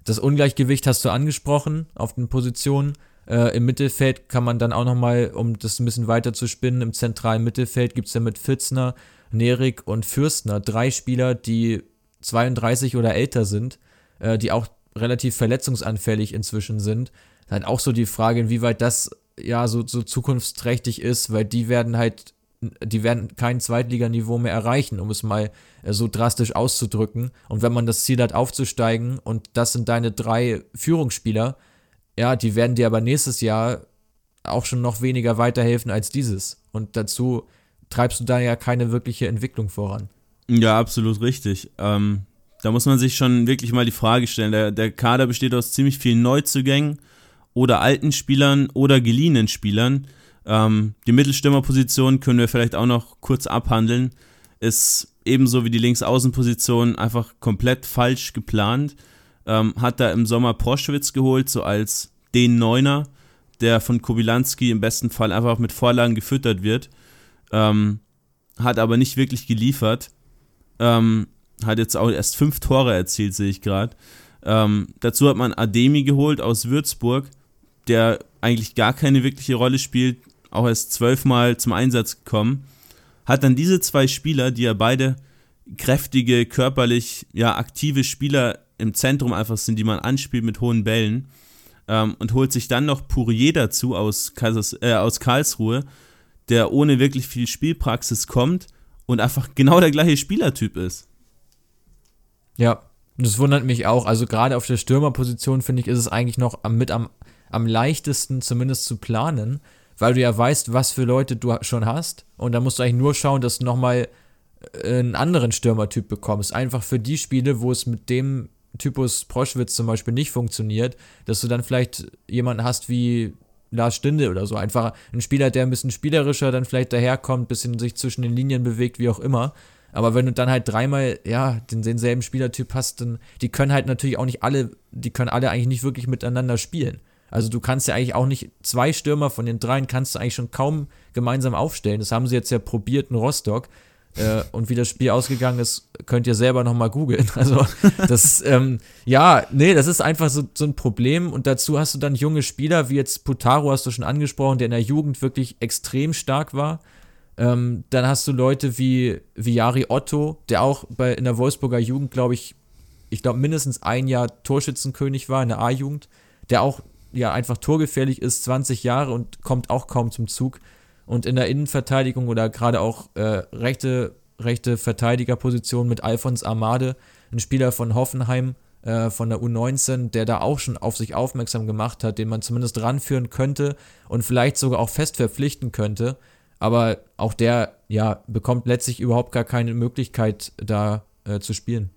Das Ungleichgewicht hast du angesprochen auf den Positionen. Äh, Im Mittelfeld kann man dann auch nochmal, um das ein bisschen weiter zu spinnen, im zentralen Mittelfeld gibt es ja mit Fitzner, Nerik und Fürstner drei Spieler, die 32 oder älter sind, äh, die auch relativ verletzungsanfällig inzwischen sind. Halt auch so die Frage, inwieweit das ja so, so zukunftsträchtig ist, weil die werden halt die werden kein Zweitliganiveau mehr erreichen, um es mal äh, so drastisch auszudrücken. Und wenn man das Ziel hat, aufzusteigen und das sind deine drei Führungsspieler, ja, die werden dir aber nächstes Jahr auch schon noch weniger weiterhelfen als dieses. Und dazu treibst du da ja keine wirkliche Entwicklung voran. Ja, absolut richtig. Ähm, da muss man sich schon wirklich mal die Frage stellen. Der, der Kader besteht aus ziemlich vielen Neuzugängen oder alten Spielern oder geliehenen Spielern ähm, die Mittelstürmerposition können wir vielleicht auch noch kurz abhandeln. Ist ebenso wie die Linksaußenposition einfach komplett falsch geplant. Ähm, hat da im Sommer Proschwitz geholt, so als den Neuner, der von Kobilanski im besten Fall einfach mit Vorlagen gefüttert wird. Ähm, hat aber nicht wirklich geliefert. Ähm, hat jetzt auch erst fünf Tore erzielt, sehe ich gerade. Ähm, dazu hat man Ademi geholt aus Würzburg, der eigentlich gar keine wirkliche Rolle spielt, auch erst zwölfmal zum Einsatz gekommen, hat dann diese zwei Spieler, die ja beide kräftige, körperlich ja aktive Spieler im Zentrum einfach sind, die man anspielt mit hohen Bällen, ähm, und holt sich dann noch Pourier dazu aus, Kaisers, äh, aus Karlsruhe, der ohne wirklich viel Spielpraxis kommt und einfach genau der gleiche Spielertyp ist. Ja, das wundert mich auch. Also gerade auf der Stürmerposition finde ich, ist es eigentlich noch mit am, am leichtesten zumindest zu planen, weil du ja weißt, was für Leute du schon hast. Und da musst du eigentlich nur schauen, dass du nochmal äh, einen anderen Stürmertyp bekommst. Einfach für die Spiele, wo es mit dem Typus Proschwitz zum Beispiel nicht funktioniert, dass du dann vielleicht jemanden hast wie Lars Stinde oder so. Einfach ein Spieler, der ein bisschen spielerischer dann vielleicht daherkommt, ein bisschen sich zwischen den Linien bewegt, wie auch immer. Aber wenn du dann halt dreimal, ja, den, denselben Spielertyp hast, dann, die können halt natürlich auch nicht alle, die können alle eigentlich nicht wirklich miteinander spielen. Also du kannst ja eigentlich auch nicht, zwei Stürmer von den dreien kannst du eigentlich schon kaum gemeinsam aufstellen. Das haben sie jetzt ja probiert in Rostock. Äh, und wie das Spiel ausgegangen ist, könnt ihr selber nochmal googeln. Also das, ähm, ja, nee, das ist einfach so, so ein Problem. Und dazu hast du dann junge Spieler, wie jetzt Putaro hast du schon angesprochen, der in der Jugend wirklich extrem stark war. Ähm, dann hast du Leute wie, wie Otto, der auch bei, in der Wolfsburger Jugend, glaube ich, ich glaube mindestens ein Jahr Torschützenkönig war in der A-Jugend, der auch ja einfach torgefährlich ist, 20 Jahre und kommt auch kaum zum Zug. Und in der Innenverteidigung oder gerade auch äh, rechte, rechte Verteidigerposition mit Alphons Armade, ein Spieler von Hoffenheim, äh, von der U19, der da auch schon auf sich aufmerksam gemacht hat, den man zumindest ranführen könnte und vielleicht sogar auch fest verpflichten könnte. Aber auch der, ja, bekommt letztlich überhaupt gar keine Möglichkeit, da äh, zu spielen.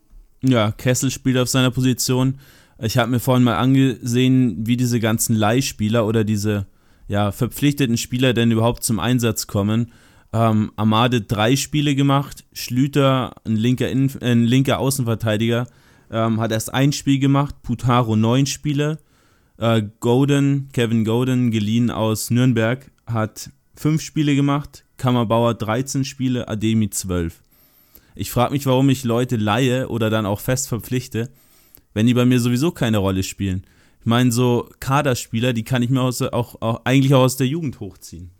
Ja, Kessel spielt auf seiner Position ich habe mir vorhin mal angesehen, wie diese ganzen Leihspieler oder diese ja, verpflichteten Spieler denn überhaupt zum Einsatz kommen. Ähm, Amade drei Spiele gemacht, Schlüter, ein linker, Innen ein linker Außenverteidiger, ähm, hat erst ein Spiel gemacht, Putaro neun Spiele, Äh, Golden, Kevin Golden, geliehen aus Nürnberg, hat fünf Spiele gemacht, Kammerbauer 13 Spiele, Ademi 12. Ich frage mich, warum ich Leute leihe oder dann auch fest verpflichte, wenn die bei mir sowieso keine Rolle spielen. Ich meine, so Kaderspieler, die kann ich mir aus, auch, auch, eigentlich auch aus der Jugend hochziehen.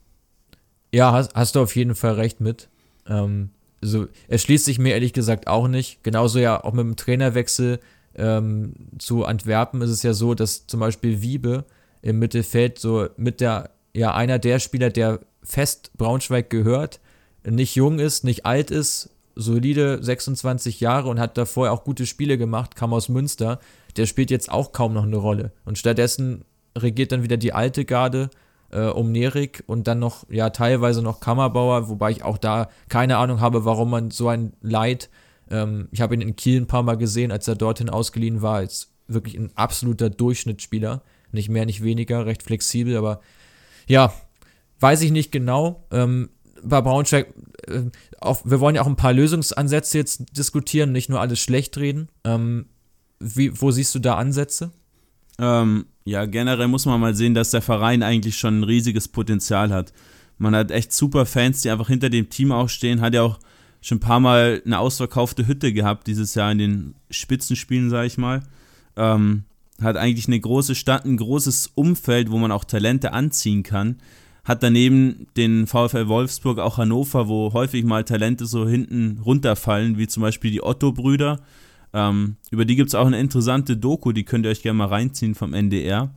Ja, hast, hast du auf jeden Fall recht mit. Ähm, also, es schließt sich mir ehrlich gesagt auch nicht. Genauso ja auch mit dem Trainerwechsel ähm, zu Antwerpen ist es ja so, dass zum Beispiel Wiebe im Mittelfeld so mit der, ja, einer der Spieler, der fest Braunschweig gehört, nicht jung ist, nicht alt ist, solide 26 Jahre und hat davor auch gute Spiele gemacht, kam aus Münster, der spielt jetzt auch kaum noch eine Rolle. Und stattdessen regiert dann wieder die alte Garde äh, um Nerik und dann noch, ja, teilweise noch Kammerbauer, wobei ich auch da keine Ahnung habe, warum man so ein Leid, ähm, ich habe ihn in Kiel ein paar Mal gesehen, als er dorthin ausgeliehen war, als wirklich ein absoluter Durchschnittsspieler. Nicht mehr, nicht weniger, recht flexibel, aber ja, weiß ich nicht genau. Ähm, bei Braunschweig, äh, auch, wir wollen ja auch ein paar Lösungsansätze jetzt diskutieren, nicht nur alles schlecht reden. Ähm, wie, wo siehst du da Ansätze? Ähm, ja, generell muss man mal sehen, dass der Verein eigentlich schon ein riesiges Potenzial hat. Man hat echt super Fans, die einfach hinter dem Team auch stehen. Hat ja auch schon ein paar Mal eine ausverkaufte Hütte gehabt dieses Jahr in den Spitzenspielen, sage ich mal. Ähm, hat eigentlich eine große Stadt, ein großes Umfeld, wo man auch Talente anziehen kann hat daneben den VfL Wolfsburg auch Hannover, wo häufig mal Talente so hinten runterfallen, wie zum Beispiel die Otto-Brüder. Ähm, über die gibt es auch eine interessante Doku, die könnt ihr euch gerne mal reinziehen vom NDR.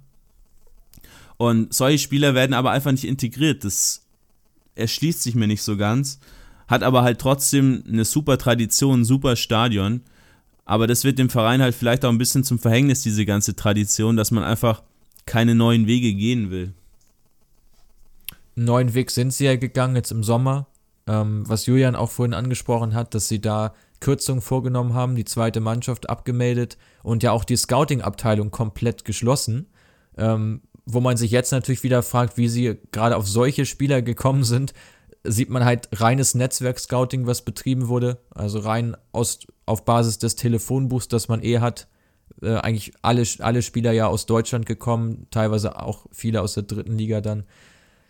Und solche Spieler werden aber einfach nicht integriert. Das erschließt sich mir nicht so ganz. Hat aber halt trotzdem eine super Tradition, ein super Stadion. Aber das wird dem Verein halt vielleicht auch ein bisschen zum Verhängnis, diese ganze Tradition, dass man einfach keine neuen Wege gehen will neuen Weg sind sie ja gegangen jetzt im Sommer, ähm, was Julian auch vorhin angesprochen hat, dass sie da Kürzungen vorgenommen haben, die zweite Mannschaft abgemeldet und ja auch die Scouting-Abteilung komplett geschlossen. Ähm, wo man sich jetzt natürlich wieder fragt, wie sie gerade auf solche Spieler gekommen sind, sieht man halt reines Netzwerk-Scouting, was betrieben wurde. Also rein aus, auf Basis des Telefonbuchs, das man eh hat. Äh, eigentlich alle, alle Spieler ja aus Deutschland gekommen, teilweise auch viele aus der dritten Liga dann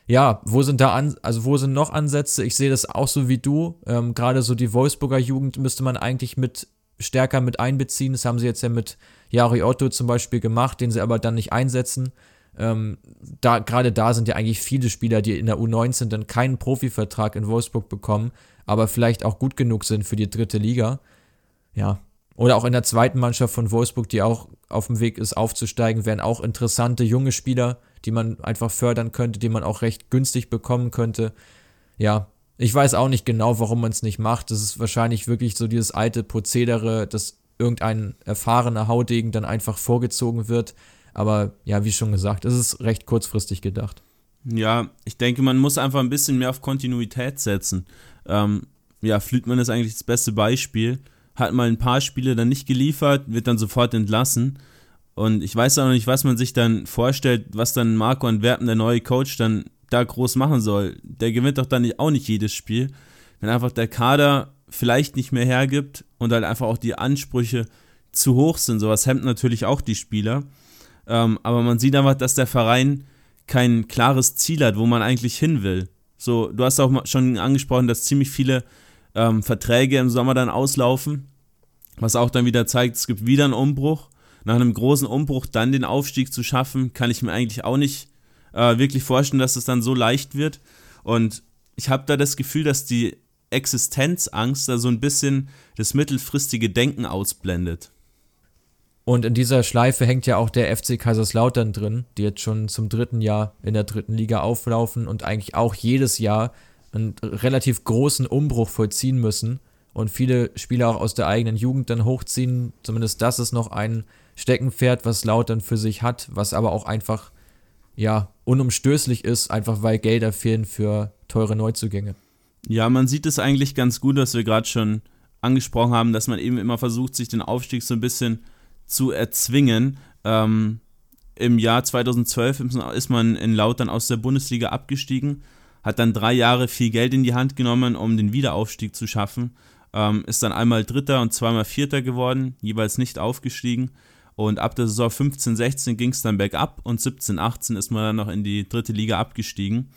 ja, wo sind da an, also wo sind noch Ansätze? Ich sehe das auch so wie du. Ähm, Gerade so die Wolfsburger Jugend müsste man eigentlich mit stärker mit einbeziehen. Das haben sie jetzt ja mit Jari Otto zum Beispiel gemacht, den sie aber dann nicht einsetzen. Ähm, da, gerade da sind ja eigentlich viele Spieler, die in der U19 dann keinen Profivertrag in Wolfsburg bekommen, aber vielleicht auch gut genug sind für die dritte Liga. Ja. Oder auch in der zweiten Mannschaft von Wolfsburg, die auch auf dem Weg ist, aufzusteigen, wären auch interessante junge Spieler, die man einfach fördern könnte, die man auch recht günstig bekommen könnte. Ja, ich weiß auch nicht genau, warum man es nicht macht. Das ist wahrscheinlich wirklich so dieses alte Prozedere, dass irgendein erfahrener Haudegen dann einfach vorgezogen wird. Aber ja, wie schon gesagt, es ist recht kurzfristig gedacht. Ja, ich denke, man muss einfach ein bisschen mehr auf Kontinuität setzen. Ähm, ja, Flütmann ist eigentlich das beste Beispiel. Hat mal ein paar Spiele dann nicht geliefert, wird dann sofort entlassen. Und ich weiß auch noch nicht, was man sich dann vorstellt, was dann Marco Antwerpen, der neue Coach, dann da groß machen soll. Der gewinnt doch dann auch nicht jedes Spiel. Wenn einfach der Kader vielleicht nicht mehr hergibt und halt einfach auch die Ansprüche zu hoch sind. Sowas hemmt natürlich auch die Spieler. Ähm, aber man sieht einfach, dass der Verein kein klares Ziel hat, wo man eigentlich hin will. So, du hast auch schon angesprochen, dass ziemlich viele ähm, Verträge im Sommer dann auslaufen, was auch dann wieder zeigt, es gibt wieder einen Umbruch nach einem großen Umbruch dann den Aufstieg zu schaffen, kann ich mir eigentlich auch nicht äh, wirklich vorstellen, dass es dann so leicht wird. Und ich habe da das Gefühl, dass die Existenzangst da so ein bisschen das mittelfristige Denken ausblendet. Und in dieser Schleife hängt ja auch der FC Kaiserslautern drin, die jetzt schon zum dritten Jahr in der dritten Liga auflaufen und eigentlich auch jedes Jahr einen relativ großen Umbruch vollziehen müssen und viele Spieler auch aus der eigenen Jugend dann hochziehen. Zumindest das ist noch ein Steckenpferd, was Lautern für sich hat, was aber auch einfach, ja, unumstößlich ist, einfach weil Gelder fehlen für teure Neuzugänge. Ja, man sieht es eigentlich ganz gut, was wir gerade schon angesprochen haben, dass man eben immer versucht, sich den Aufstieg so ein bisschen zu erzwingen. Ähm, Im Jahr 2012 ist man in Lautern aus der Bundesliga abgestiegen, hat dann drei Jahre viel Geld in die Hand genommen, um den Wiederaufstieg zu schaffen. Ähm, ist dann einmal Dritter und zweimal Vierter geworden, jeweils nicht aufgestiegen. Und ab der Saison 15, 16 ging es dann bergab und 17, 18 ist man dann noch in die dritte Liga abgestiegen.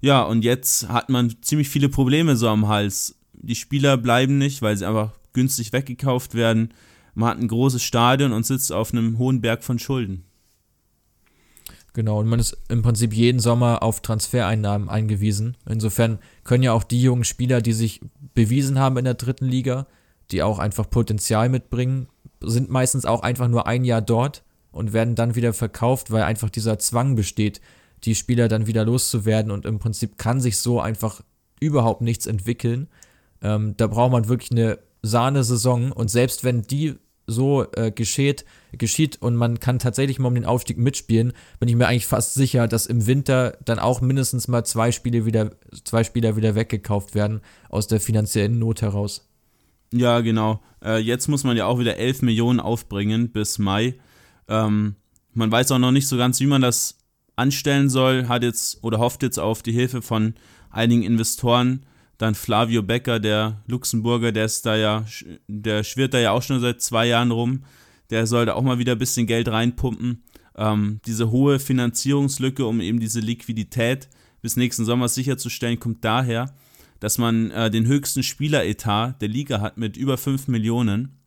Ja, und jetzt hat man ziemlich viele Probleme so am Hals. Die Spieler bleiben nicht, weil sie einfach günstig weggekauft werden. Man hat ein großes Stadion und sitzt auf einem hohen Berg von Schulden. Genau, und man ist im Prinzip jeden Sommer auf Transfereinnahmen eingewiesen. Insofern können ja auch die jungen Spieler, die sich bewiesen haben in der dritten Liga, die auch einfach Potenzial mitbringen, sind meistens auch einfach nur ein Jahr dort und werden dann wieder verkauft, weil einfach dieser Zwang besteht, die Spieler dann wieder loszuwerden und im Prinzip kann sich so einfach überhaupt nichts entwickeln. Ähm, da braucht man wirklich eine Sahnesaison und selbst wenn die so äh, geschieht, geschieht und man kann tatsächlich mal um den Aufstieg mitspielen, bin ich mir eigentlich fast sicher, dass im Winter dann auch mindestens mal zwei Spiele wieder, zwei Spieler wieder weggekauft werden aus der finanziellen Not heraus. Ja, genau. Äh, jetzt muss man ja auch wieder 11 Millionen aufbringen bis Mai. Ähm, man weiß auch noch nicht so ganz, wie man das anstellen soll, hat jetzt oder hofft jetzt auf die Hilfe von einigen Investoren. Dann Flavio Becker, der Luxemburger, der ist da ja, der schwirrt da ja auch schon seit zwei Jahren rum. Der soll da auch mal wieder ein bisschen Geld reinpumpen. Ähm, diese hohe Finanzierungslücke, um eben diese Liquidität bis nächsten Sommer sicherzustellen, kommt daher, dass man äh, den höchsten Spieleretat der Liga hat mit über 5 Millionen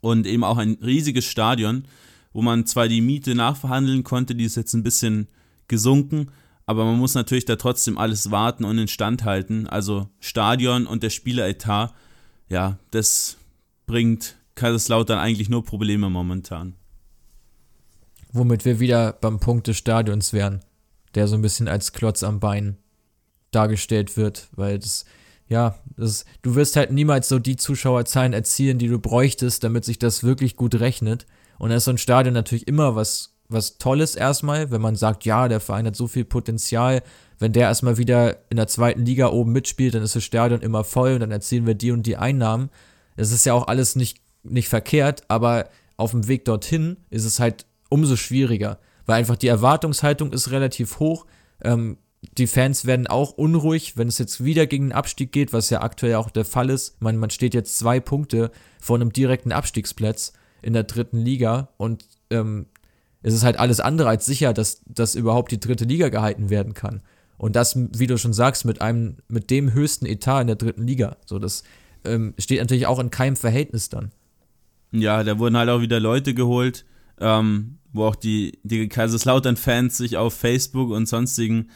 und eben auch ein riesiges Stadion, wo man zwar die Miete nachverhandeln konnte, die ist jetzt ein bisschen gesunken, aber man muss natürlich da trotzdem alles warten und instand halten. Also Stadion und der Spieleretat, ja, das bringt Kaiserslautern eigentlich nur Probleme momentan. Womit wir wieder beim Punkt des Stadions wären, der so ein bisschen als Klotz am Bein dargestellt wird, weil das, ja, das, du wirst halt niemals so die Zuschauerzahlen erzielen, die du bräuchtest, damit sich das wirklich gut rechnet. Und da ist so ein Stadion natürlich immer was, was Tolles erstmal, wenn man sagt, ja, der Verein hat so viel Potenzial. Wenn der erstmal wieder in der zweiten Liga oben mitspielt, dann ist das Stadion immer voll und dann erzielen wir die und die Einnahmen. Das ist ja auch alles nicht, nicht verkehrt, aber auf dem Weg dorthin ist es halt umso schwieriger, weil einfach die Erwartungshaltung ist relativ hoch. Ähm, die Fans werden auch unruhig, wenn es jetzt wieder gegen den Abstieg geht, was ja aktuell auch der Fall ist. Man, man steht jetzt zwei Punkte vor einem direkten Abstiegsplatz in der dritten Liga und ähm, es ist halt alles andere als sicher, dass, dass überhaupt die dritte Liga gehalten werden kann. Und das, wie du schon sagst, mit einem, mit dem höchsten Etat in der dritten Liga. So, das ähm, steht natürlich auch in keinem Verhältnis dann. Ja, da wurden halt auch wieder Leute geholt, ähm, wo auch die, die Kaiserslautern-Fans sich auf Facebook und sonstigen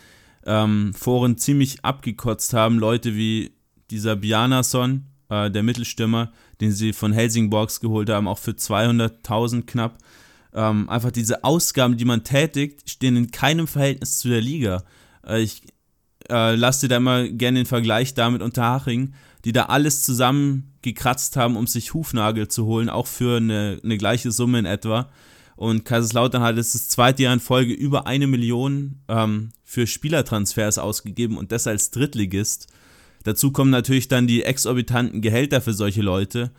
ähm, Foren ziemlich abgekotzt haben. Leute wie dieser Bjarnason, äh, der Mittelstürmer, den sie von Helsingborgs geholt haben, auch für 200.000 knapp. Ähm, einfach diese Ausgaben, die man tätigt, stehen in keinem Verhältnis zu der Liga. Äh, ich äh, lasse dir da immer gerne den Vergleich damit Unterhaching, die da alles zusammengekratzt haben, um sich Hufnagel zu holen, auch für eine, eine gleiche Summe in etwa. Und Kaiserslautern hat jetzt das zweite Jahr in Folge über eine Million ähm, für Spielertransfers ausgegeben und das als Drittligist. Dazu kommen natürlich dann die exorbitanten Gehälter für solche Leute.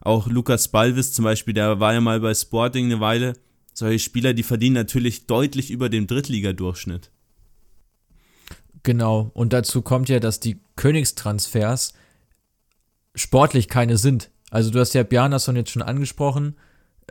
Auch Lukas Balvis zum Beispiel, der war ja mal bei Sporting eine Weile. Solche Spieler, die verdienen natürlich deutlich über dem Drittligadurchschnitt. Genau, und dazu kommt ja, dass die Königstransfers sportlich keine sind. Also du hast ja Bjarnason jetzt schon angesprochen.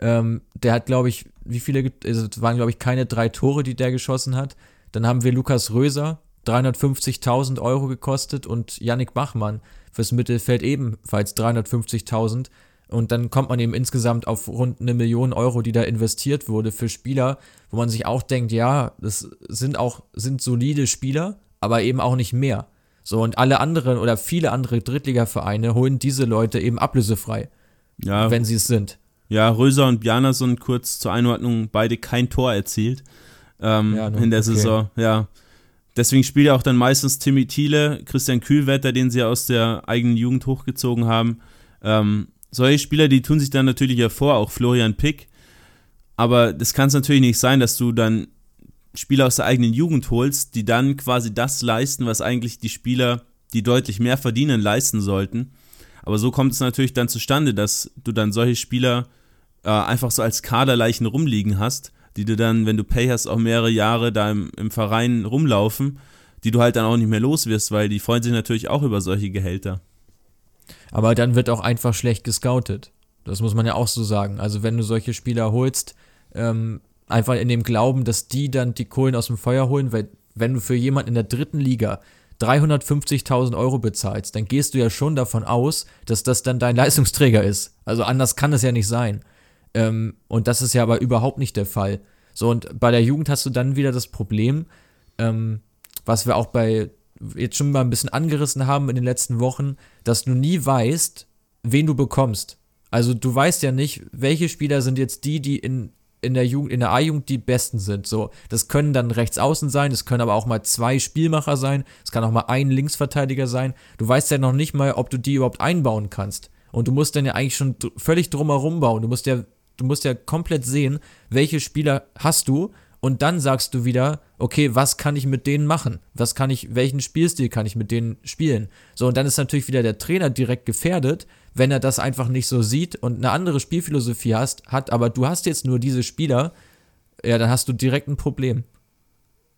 Ähm, der hat, glaube ich, wie viele, also es waren, glaube ich, keine drei Tore, die der geschossen hat. Dann haben wir Lukas Röser, 350.000 Euro gekostet und Yannick Bachmann fürs Mittelfeld ebenfalls 350.000. Und dann kommt man eben insgesamt auf rund eine Million Euro, die da investiert wurde für Spieler, wo man sich auch denkt, ja, das sind auch, sind solide Spieler, aber eben auch nicht mehr. So, und alle anderen oder viele andere Drittligavereine holen diese Leute eben ablösefrei. Ja. Wenn sie es sind. Ja, Röser und Bjarnason kurz zur Einordnung, beide kein Tor erzielt ähm, ja, in der okay. Saison. Ja. Deswegen spielt ja auch dann meistens Timmy Thiele, Christian Kühlwetter, den sie aus der eigenen Jugend hochgezogen haben. Ähm, solche Spieler, die tun sich dann natürlich hervor, auch Florian Pick. Aber das kann es natürlich nicht sein, dass du dann Spieler aus der eigenen Jugend holst, die dann quasi das leisten, was eigentlich die Spieler, die deutlich mehr verdienen, leisten sollten. Aber so kommt es natürlich dann zustande, dass du dann solche Spieler äh, einfach so als Kaderleichen rumliegen hast, die du dann, wenn du Pay hast, auch mehrere Jahre da im, im Verein rumlaufen, die du halt dann auch nicht mehr los wirst, weil die freuen sich natürlich auch über solche Gehälter. Aber dann wird auch einfach schlecht gescoutet. Das muss man ja auch so sagen. Also wenn du solche Spieler holst, ähm, einfach in dem Glauben, dass die dann die Kohlen aus dem Feuer holen, weil wenn du für jemanden in der dritten Liga 350.000 Euro bezahlst, dann gehst du ja schon davon aus, dass das dann dein Leistungsträger ist. Also anders kann es ja nicht sein. Ähm, und das ist ja aber überhaupt nicht der Fall. So, und bei der Jugend hast du dann wieder das Problem, ähm, was wir auch bei jetzt schon mal ein bisschen angerissen haben in den letzten Wochen, dass du nie weißt, wen du bekommst. Also du weißt ja nicht, welche Spieler sind jetzt die, die in, in der Jugend, in der A-Jugend die besten sind. So, das können dann rechts außen sein, es können aber auch mal zwei Spielmacher sein, es kann auch mal ein Linksverteidiger sein. Du weißt ja noch nicht mal, ob du die überhaupt einbauen kannst. Und du musst dann ja eigentlich schon völlig drumherum bauen. Du musst ja, du musst ja komplett sehen, welche Spieler hast du und dann sagst du wieder, okay, was kann ich mit denen machen? Was kann ich, welchen Spielstil kann ich mit denen spielen? So, und dann ist natürlich wieder der Trainer direkt gefährdet, wenn er das einfach nicht so sieht und eine andere Spielphilosophie hast, hat, aber du hast jetzt nur diese Spieler, ja, dann hast du direkt ein Problem.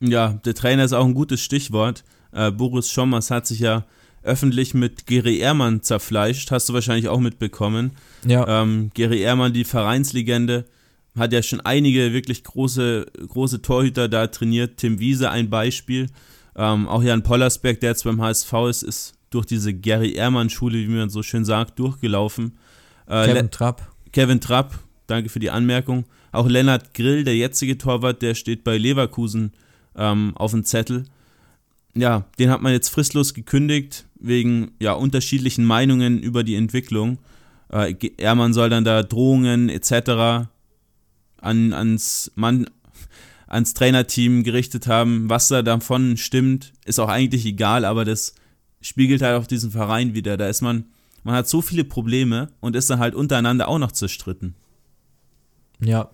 Ja, der Trainer ist auch ein gutes Stichwort. Äh, Boris Schommers hat sich ja öffentlich mit Gary Ehrmann zerfleischt, hast du wahrscheinlich auch mitbekommen. Ja. Ähm, Gary Ehrmann, die Vereinslegende, hat ja schon einige wirklich große, große Torhüter da trainiert. Tim Wiese ein Beispiel. Ähm, auch Jan Pollersberg, der jetzt beim HSV ist, ist durch diese Gary Ehrmann-Schule, wie man so schön sagt, durchgelaufen. Äh, Kevin Le Trapp. Kevin Trapp, danke für die Anmerkung. Auch Lennart Grill, der jetzige Torwart, der steht bei Leverkusen ähm, auf dem Zettel. Ja, den hat man jetzt fristlos gekündigt, wegen ja, unterschiedlichen Meinungen über die Entwicklung. Äh, Ehrmann soll dann da Drohungen etc an, ans, Mann, ans Trainerteam gerichtet haben. Was da davon stimmt, ist auch eigentlich egal, aber das spiegelt halt auch diesen Verein wieder. Da ist man, man hat so viele Probleme und ist dann halt untereinander auch noch zerstritten. Ja.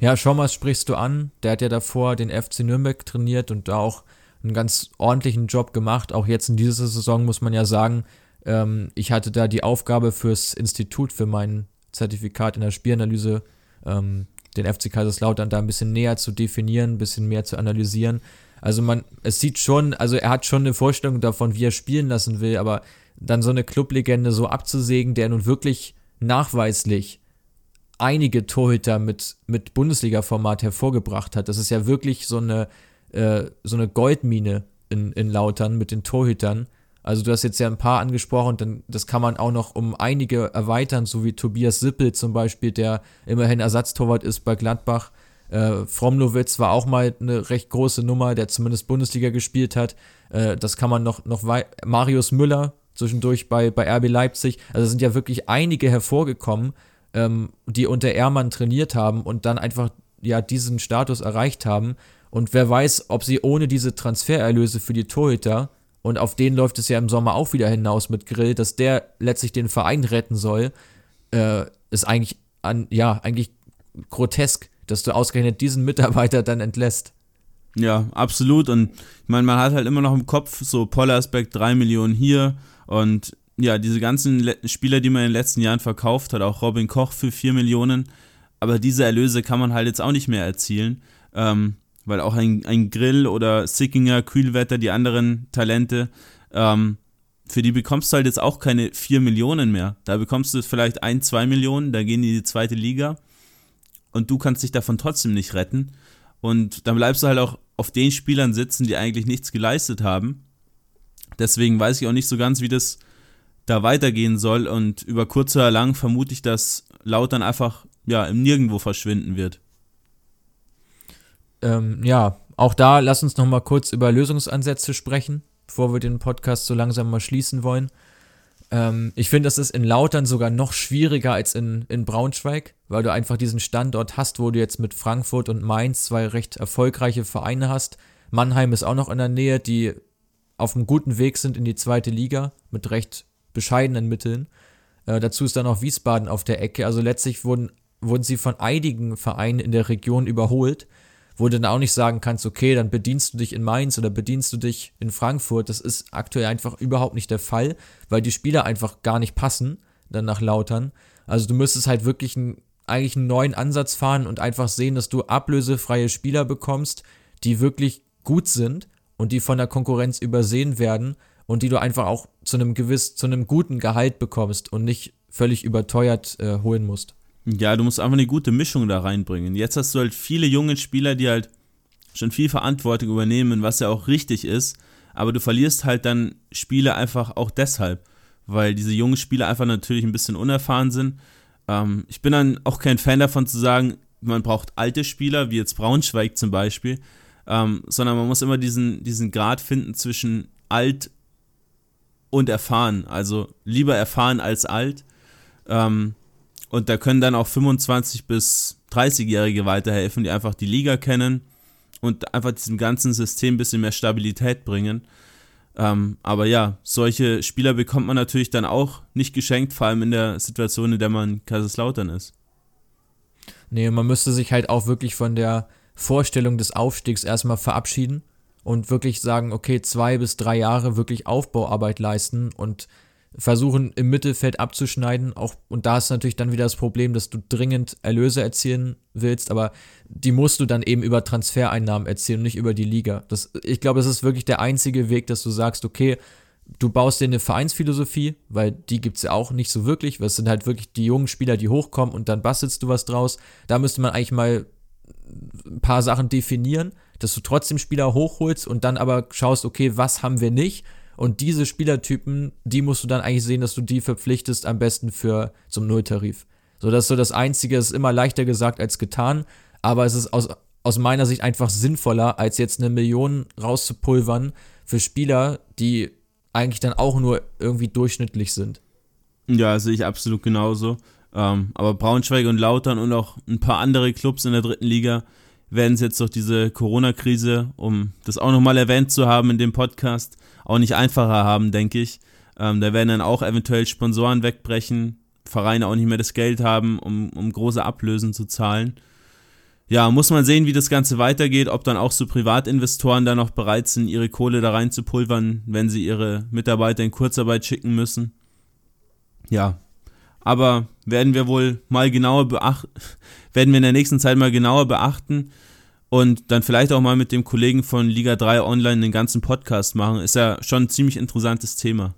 Ja, Schommers sprichst du an. Der hat ja davor den FC Nürnberg trainiert und da auch einen ganz ordentlichen Job gemacht. Auch jetzt in dieser Saison muss man ja sagen, ähm, ich hatte da die Aufgabe fürs Institut für mein Zertifikat in der Spielanalyse ähm, den FC Kaiserslautern da ein bisschen näher zu definieren, ein bisschen mehr zu analysieren. Also man, es sieht schon, also er hat schon eine Vorstellung davon, wie er spielen lassen will, aber dann so eine Clublegende so abzusägen, der nun wirklich nachweislich einige Torhüter mit, mit Bundesliga-Format hervorgebracht hat. Das ist ja wirklich so eine, äh, so eine Goldmine in, in Lautern mit den Torhütern. Also du hast jetzt ja ein paar angesprochen, dann das kann man auch noch um einige erweitern, so wie Tobias Sippel zum Beispiel, der immerhin Ersatztorwart ist bei Gladbach. Äh, Fromlowitz war auch mal eine recht große Nummer, der zumindest Bundesliga gespielt hat. Äh, das kann man noch, noch Marius Müller zwischendurch bei, bei RB Leipzig. Also sind ja wirklich einige hervorgekommen, ähm, die unter Ehrmann trainiert haben und dann einfach ja diesen Status erreicht haben. Und wer weiß, ob sie ohne diese Transfererlöse für die Torhüter und auf den läuft es ja im Sommer auch wieder hinaus mit Grill, dass der letztlich den Verein retten soll, äh, ist eigentlich an, ja, eigentlich grotesk, dass du ausgerechnet diesen Mitarbeiter dann entlässt. Ja, absolut. Und ich meine, man hat halt immer noch im Kopf so Pollersbeck 3 Millionen hier und ja, diese ganzen Le Spieler, die man in den letzten Jahren verkauft hat, auch Robin Koch für 4 Millionen, aber diese Erlöse kann man halt jetzt auch nicht mehr erzielen. Ähm, weil auch ein, ein Grill oder Sickinger, Kühlwetter, die anderen Talente, ähm, für die bekommst du halt jetzt auch keine 4 Millionen mehr. Da bekommst du vielleicht 1, 2 Millionen, da gehen die in die zweite Liga und du kannst dich davon trotzdem nicht retten. Und dann bleibst du halt auch auf den Spielern sitzen, die eigentlich nichts geleistet haben. Deswegen weiß ich auch nicht so ganz, wie das da weitergehen soll. Und über kurz oder lang vermute ich, dass Lautern einfach ja, im Nirgendwo verschwinden wird ähm, ja, auch da lass uns noch mal kurz über Lösungsansätze sprechen, bevor wir den Podcast so langsam mal schließen wollen. Ähm, ich finde, das ist in Lautern sogar noch schwieriger als in, in Braunschweig, weil du einfach diesen Standort hast, wo du jetzt mit Frankfurt und Mainz zwei recht erfolgreiche Vereine hast. Mannheim ist auch noch in der Nähe, die auf einem guten Weg sind in die zweite Liga mit recht bescheidenen Mitteln. Äh, dazu ist dann auch Wiesbaden auf der Ecke. Also letztlich wurden, wurden sie von einigen Vereinen in der Region überholt wo du dann auch nicht sagen kannst, okay, dann bedienst du dich in Mainz oder bedienst du dich in Frankfurt. Das ist aktuell einfach überhaupt nicht der Fall, weil die Spieler einfach gar nicht passen, dann nach Lautern. Also du müsstest halt wirklich einen, eigentlich einen neuen Ansatz fahren und einfach sehen, dass du ablösefreie Spieler bekommst, die wirklich gut sind und die von der Konkurrenz übersehen werden und die du einfach auch zu einem gewiss, zu einem guten Gehalt bekommst und nicht völlig überteuert äh, holen musst. Ja, du musst einfach eine gute Mischung da reinbringen. Jetzt hast du halt viele junge Spieler, die halt schon viel Verantwortung übernehmen, was ja auch richtig ist, aber du verlierst halt dann Spiele einfach auch deshalb, weil diese jungen Spieler einfach natürlich ein bisschen unerfahren sind. Ähm, ich bin dann auch kein Fan davon zu sagen, man braucht alte Spieler, wie jetzt Braunschweig zum Beispiel, ähm, sondern man muss immer diesen, diesen Grad finden zwischen alt und erfahren. Also lieber erfahren als alt. Ähm, und da können dann auch 25 bis 30-Jährige weiterhelfen, die einfach die Liga kennen und einfach diesem ganzen System ein bisschen mehr Stabilität bringen. Ähm, aber ja, solche Spieler bekommt man natürlich dann auch nicht geschenkt, vor allem in der Situation, in der man Kaiserslautern ist. Nee, man müsste sich halt auch wirklich von der Vorstellung des Aufstiegs erstmal verabschieden und wirklich sagen, okay, zwei bis drei Jahre wirklich Aufbauarbeit leisten und versuchen im Mittelfeld abzuschneiden. Auch, und da ist natürlich dann wieder das Problem, dass du dringend Erlöse erzielen willst, aber die musst du dann eben über Transfereinnahmen erzielen nicht über die Liga. Das, ich glaube, das ist wirklich der einzige Weg, dass du sagst, okay, du baust dir eine Vereinsphilosophie, weil die gibt es ja auch nicht so wirklich, es sind halt wirklich die jungen Spieler, die hochkommen und dann bastelst du was draus. Da müsste man eigentlich mal ein paar Sachen definieren, dass du trotzdem Spieler hochholst und dann aber schaust, okay, was haben wir nicht und diese Spielertypen, die musst du dann eigentlich sehen, dass du die verpflichtest, am besten für zum Nulltarif. So, das ist so das Einzige, ist immer leichter gesagt als getan, aber es ist aus, aus meiner Sicht einfach sinnvoller, als jetzt eine Million rauszupulvern für Spieler, die eigentlich dann auch nur irgendwie durchschnittlich sind. Ja, sehe ich absolut genauso. Ähm, aber Braunschweig und Lautern und auch ein paar andere Clubs in der dritten Liga werden es jetzt durch diese Corona-Krise, um das auch nochmal erwähnt zu haben in dem Podcast, auch nicht einfacher haben, denke ich. Ähm, da werden dann auch eventuell Sponsoren wegbrechen, Vereine auch nicht mehr das Geld haben, um, um große Ablösen zu zahlen. Ja, muss man sehen, wie das Ganze weitergeht, ob dann auch so Privatinvestoren da noch bereit sind, ihre Kohle da rein zu pulvern, wenn sie ihre Mitarbeiter in Kurzarbeit schicken müssen. Ja, aber werden wir wohl mal genauer beachten, werden wir in der nächsten Zeit mal genauer beachten und dann vielleicht auch mal mit dem Kollegen von Liga 3 Online den ganzen Podcast machen. Ist ja schon ein ziemlich interessantes Thema.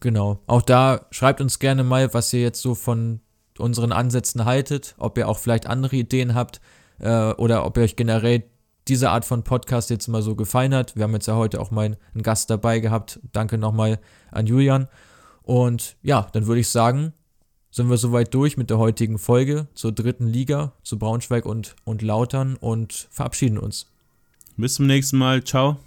Genau. Auch da schreibt uns gerne mal, was ihr jetzt so von unseren Ansätzen haltet, ob ihr auch vielleicht andere Ideen habt äh, oder ob ihr euch generell diese Art von Podcast jetzt mal so gefallen hat. Wir haben jetzt ja heute auch mal einen Gast dabei gehabt. Danke nochmal an Julian. Und ja, dann würde ich sagen, sind wir soweit durch mit der heutigen Folge zur dritten Liga, zu Braunschweig und, und Lautern und verabschieden uns. Bis zum nächsten Mal. Ciao.